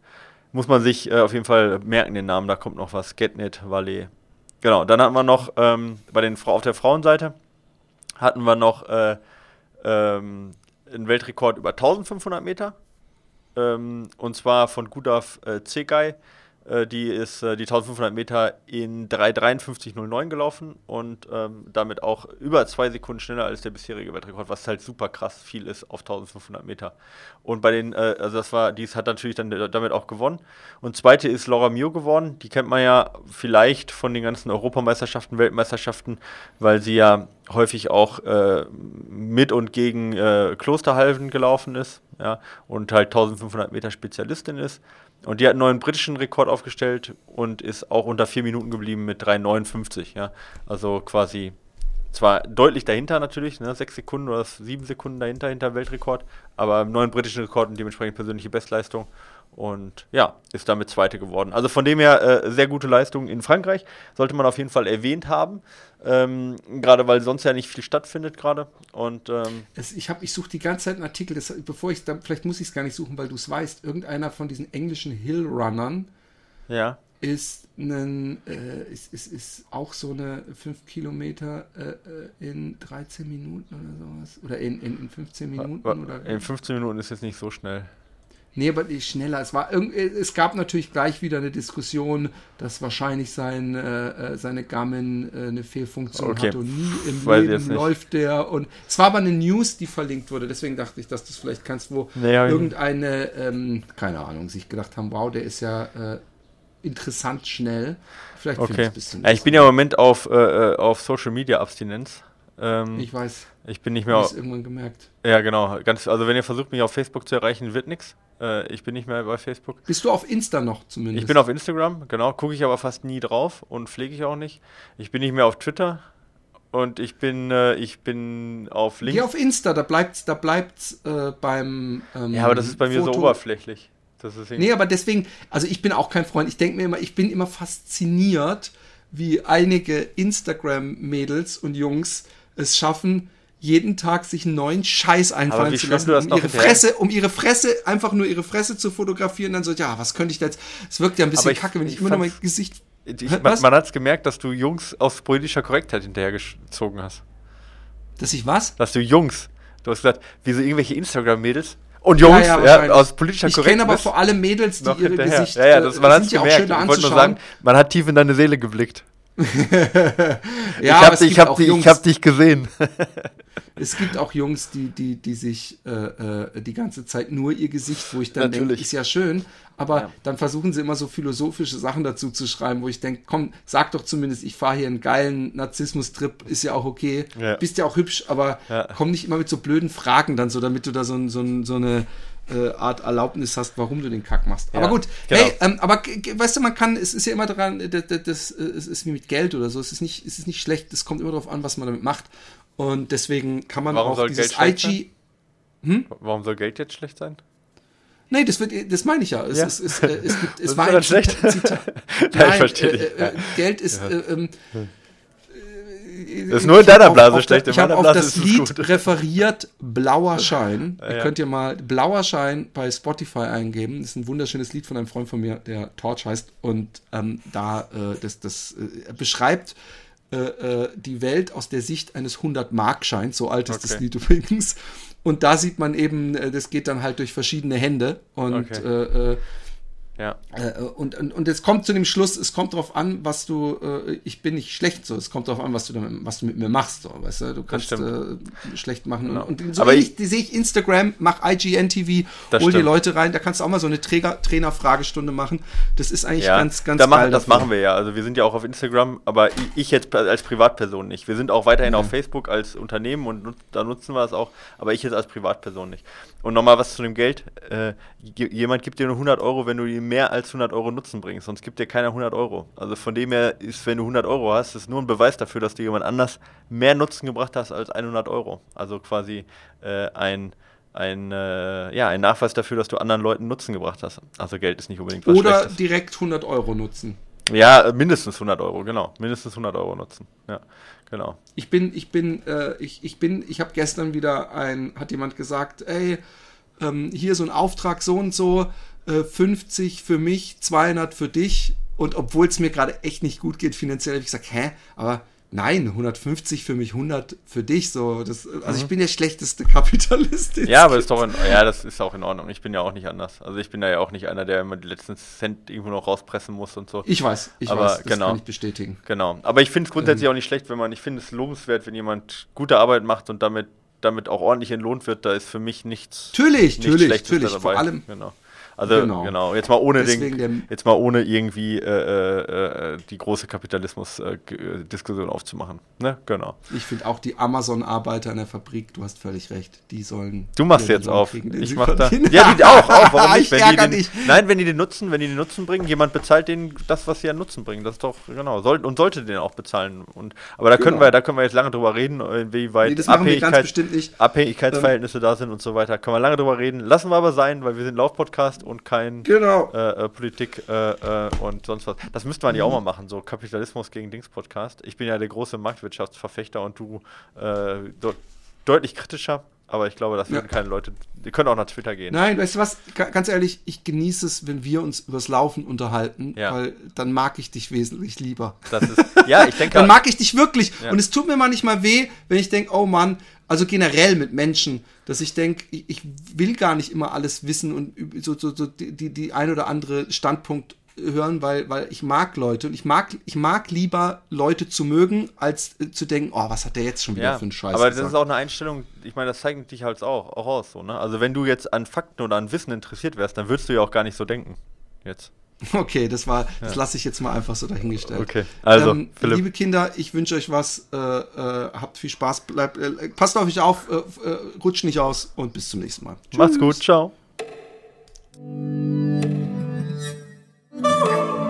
Muss man sich äh, auf jeden Fall merken, den Namen. Da kommt noch was. Getnet Valley. genau, dann hatten wir noch ähm, bei den auf der Frauenseite hatten wir noch äh, ähm, einen Weltrekord über 1500 Meter. Ähm, und zwar von Gudaf äh, Zegay die ist äh, die 1500 Meter in 3,53,09 gelaufen und ähm, damit auch über zwei Sekunden schneller als der bisherige Weltrekord, was halt super krass viel ist auf 1500 Meter. Und bei den, äh, also das war, dies hat natürlich dann damit auch gewonnen. Und zweite ist Laura Mio geworden. Die kennt man ja vielleicht von den ganzen Europameisterschaften, Weltmeisterschaften, weil sie ja häufig auch äh, mit und gegen äh, Klosterhalven gelaufen ist, ja, und halt 1500 Meter Spezialistin ist. Und die hat einen neuen britischen Rekord aufgestellt und ist auch unter vier Minuten geblieben mit 3,59. Ja? Also quasi zwar deutlich dahinter natürlich, ne? sechs Sekunden oder sieben Sekunden dahinter, hinter Weltrekord, aber neuen britischen Rekord und dementsprechend persönliche Bestleistung. Und ja, ist damit Zweite geworden. Also von dem her äh, sehr gute Leistung in Frankreich. Sollte man auf jeden Fall erwähnt haben. Ähm, gerade weil sonst ja nicht viel stattfindet gerade. Und ähm, es, ich ich suche die ganze Zeit einen Artikel, das, bevor ich da, vielleicht muss ich es gar nicht suchen, weil du es weißt. Irgendeiner von diesen englischen Hillrunnern ja. ist ein, äh, ist, ist, ist auch so eine 5 Kilometer äh, äh in 13 Minuten oder sowas. Oder in, in, in 15 Minuten. Oder? In 15 Minuten ist jetzt nicht so schnell. Nee, aber schneller. Es, war, es gab natürlich gleich wieder eine Diskussion, dass wahrscheinlich sein, äh, äh seine Garmin äh, eine Fehlfunktion okay. hat und nie im Weiß Leben läuft der. Und es war aber eine News, die verlinkt wurde. Deswegen dachte ich, dass du es vielleicht kannst, wo nee, irgendeine, ähm, keine Ahnung, sich gedacht haben, wow, der ist ja äh, interessant schnell. Vielleicht okay. ein bisschen. Ja, ich bin ja im Moment auf, äh, äh, auf Social Media Abstinenz. Ähm, ich weiß. Ich bin nicht mehr. auf. irgendwann gemerkt. Ja, genau. Ganz, also wenn ihr versucht, mich auf Facebook zu erreichen, wird nichts. Äh, ich bin nicht mehr bei Facebook. Bist du auf Insta noch zumindest? Ich bin auf Instagram, genau. Gucke ich aber fast nie drauf und pflege ich auch nicht. Ich bin nicht mehr auf Twitter. Und ich bin, äh, ich bin auf LinkedIn. Geh auf Insta, da bleibt da bleibt's äh, beim. Ähm, ja, aber das ist bei mir Foto. so oberflächlich. Das ist nee, aber deswegen, also ich bin auch kein Freund. Ich denke mir immer, ich bin immer fasziniert, wie einige Instagram-Mädels und Jungs es schaffen, jeden Tag sich einen neuen Scheiß einfallen zu lassen, um ihre Fresse, um ihre Fresse, einfach nur ihre Fresse zu fotografieren, dann so, ja, was könnte ich da jetzt? Es wirkt ja ein bisschen kacke, wenn ich immer noch mein Gesicht. Ich, man, man hat es gemerkt, dass du Jungs aus politischer Korrektheit hinterhergezogen hast. Dass ich was? Dass du Jungs, du hast gesagt, wie so irgendwelche Instagram-Mädels und Jungs, ja, ja, ja aus politischer Korrektheit. Ich kenne aber vor allem Mädels, die ihre hinterher. Gesicht, ja, ja, das, man hat gemerkt. Ich wollte nur sagen, man hat tief in deine Seele geblickt. ja, ich habe dich, hab dich, hab dich gesehen. es gibt auch Jungs, die, die, die sich äh, äh, die ganze Zeit nur ihr Gesicht, wo ich dann denke, ist ja schön, aber ja. dann versuchen sie immer so philosophische Sachen dazu zu schreiben, wo ich denke, komm, sag doch zumindest, ich fahre hier einen geilen Narzissmus-Trip, ist ja auch okay, ja. bist ja auch hübsch, aber ja. komm nicht immer mit so blöden Fragen dann so, damit du da so, so, so eine äh, Art Erlaubnis hast, warum du den Kack machst. Ja, aber gut, genau. hey, ähm, aber weißt du, man kann, es ist ja immer daran, das, das, das, es ist wie mit Geld oder so, es ist nicht, es ist nicht schlecht, es kommt immer darauf an, was man damit macht. Und deswegen kann man Warum auch dieses IG. Hm? Warum soll Geld jetzt schlecht sein? Nee, das, wird, das meine ich ja. Es, ja. Es, es, äh, es, gibt, es war ein schlecht. Zitat. Nein, ich verstehe äh, äh, Geld ist. Ja. Äh, ähm, das ist nur in deiner Blase schlecht. Ich habe auf das Lied referiert, Blauer Schein. Ja. Ihr könnt ihr mal Blauer Schein bei Spotify eingeben. Das ist ein wunderschönes Lied von einem Freund von mir, der Torch heißt. Und ähm, da, äh, das, das äh, beschreibt äh, äh die Welt aus der Sicht eines 100-Mark-Scheins. So alt ist okay. das Lied übrigens. Und da sieht man eben, äh, das geht dann halt durch verschiedene Hände. Und okay. Äh, äh ja. Äh, und, und, und es kommt zu dem Schluss, es kommt darauf an, was du, äh, ich bin nicht schlecht so, es kommt darauf an, was du, damit, was du mit mir machst, so, weißt du, du kannst äh, schlecht machen. Genau. Und, und so Aber ich, sehe ich Instagram, mach IGN-TV, hol stimmt. die Leute rein, da kannst du auch mal so eine Trainer-Fragestunde machen. Das ist eigentlich ja, ganz, ganz da machen, Das machen wir ja, also wir sind ja auch auf Instagram, aber ich jetzt als Privatperson nicht. Wir sind auch weiterhin mhm. auf Facebook als Unternehmen und da nutzen wir es auch, aber ich jetzt als Privatperson nicht. Und nochmal was zu dem Geld, äh, jemand gibt dir nur 100 Euro, wenn du ihm mehr als 100 Euro Nutzen bringst, sonst gibt dir keiner 100 Euro. Also von dem her ist, wenn du 100 Euro hast, ist nur ein Beweis dafür, dass du jemand anders mehr Nutzen gebracht hast als 100 Euro. Also quasi äh, ein, ein, äh, ja, ein Nachweis dafür, dass du anderen Leuten Nutzen gebracht hast. Also Geld ist nicht unbedingt was Oder Schlechtes. direkt 100 Euro Nutzen. Ja, mindestens 100 Euro, genau. Mindestens 100 Euro Nutzen. Ja, genau. Ich bin, ich bin, äh, ich, ich bin, ich habe gestern wieder ein, hat jemand gesagt, ey, ähm, hier so ein Auftrag so und so, 50 äh, für mich, 200 für dich. Und obwohl es mir gerade echt nicht gut geht finanziell, habe ich gesagt, hä, aber nein, 150 für mich, 100 für dich. So, das, also ich Mhm. bin der schlechteste Kapitalist. Ja, aber ist doch in, ja, das ist auch in Ordnung. Ich bin ja auch nicht anders. Also ich bin da ja auch nicht einer, der immer die letzten Cent irgendwo noch rauspressen muss und so. Ich weiß, ich Aber weiß, das genau. kann ich bestätigen. Genau. Aber ich finde es grundsätzlich Ähm. auch nicht schlecht, wenn man, ich finde es lobenswert, wenn jemand gute Arbeit macht und damit, damit auch ordentlich entlohnt wird. Da ist für mich nichts. Natürlich, nichts natürlich, Schlechtes natürlich. dabei. Vor allem, Genau. Also Genau. genau. Jetzt mal ohne den, jetzt mal ohne irgendwie äh, äh, äh, die große Kapitalismus-Diskussion aufzumachen. Ne? Genau. ich finde auch die Amazon-Arbeiter in der Fabrik, du hast völlig recht, die sollen. Du machst jetzt Lohn auf. kriegen, Ich mach da. Ja, die auch, auch. Warum nicht? ich Wenn die den, nein, wenn die den Nutzen, wenn die den Nutzen bringen, jemand bezahlt denen das, was sie an Nutzen bringen. Das ist doch, genau. Soll, und sollte den auch bezahlen. Und, aber da können Genau. wir, da können wir jetzt lange drüber reden, inwieweit Nee, Abhängigkeit. Abhängigkeitsverhältnisse da sind und so weiter. Können wir lange drüber reden. Lassen wir aber sein, weil wir sind Lauf-Podcast und kein Genau. äh, äh, Politik äh, äh, und sonst was. Das müsste man ja auch mal machen, so Kapitalismus gegen Dings-Podcast. Ich bin ja der große Marktwirtschaftsverfechter und du äh, de deutlich kritischer, aber ich glaube, das Ja. würden keine Leute, die können auch nach Twitter gehen. Nein, weißt du was? Ga- Ganz ehrlich, ich genieße es, wenn wir uns übers Laufen unterhalten, Ja. weil dann mag ich dich wesentlich lieber. Das ist, ja, ich denke, Dann mag ich dich wirklich. Ja. Und es tut mir manchmal weh, wenn ich denke, oh Mann, also generell mit Menschen, dass ich denke, ich, ich will gar nicht immer alles wissen und so, so, so die, die, die ein oder andere Standpunkt hören, weil, weil ich mag Leute und ich mag, ich mag lieber Leute zu mögen, als äh, zu denken, oh, was hat der jetzt schon wieder ja, für einen Scheiß aber das gesagt? ist auch eine Einstellung, ich meine, das zeigt dich halt auch, auch aus, so, ne? Also wenn du jetzt an Fakten oder an Wissen interessiert wärst, dann würdest du ja auch gar nicht so denken. Jetzt. Okay, das war, das lasse ich jetzt mal einfach so dahingestellt. Okay, also, ähm, liebe Kinder, ich wünsche euch was. Äh, äh, habt viel Spaß. Bleibt, äh, passt auf euch auf. Äh, äh, rutscht nicht aus und bis zum nächsten Mal. Macht's gut, ciao. Tschüss. Oh!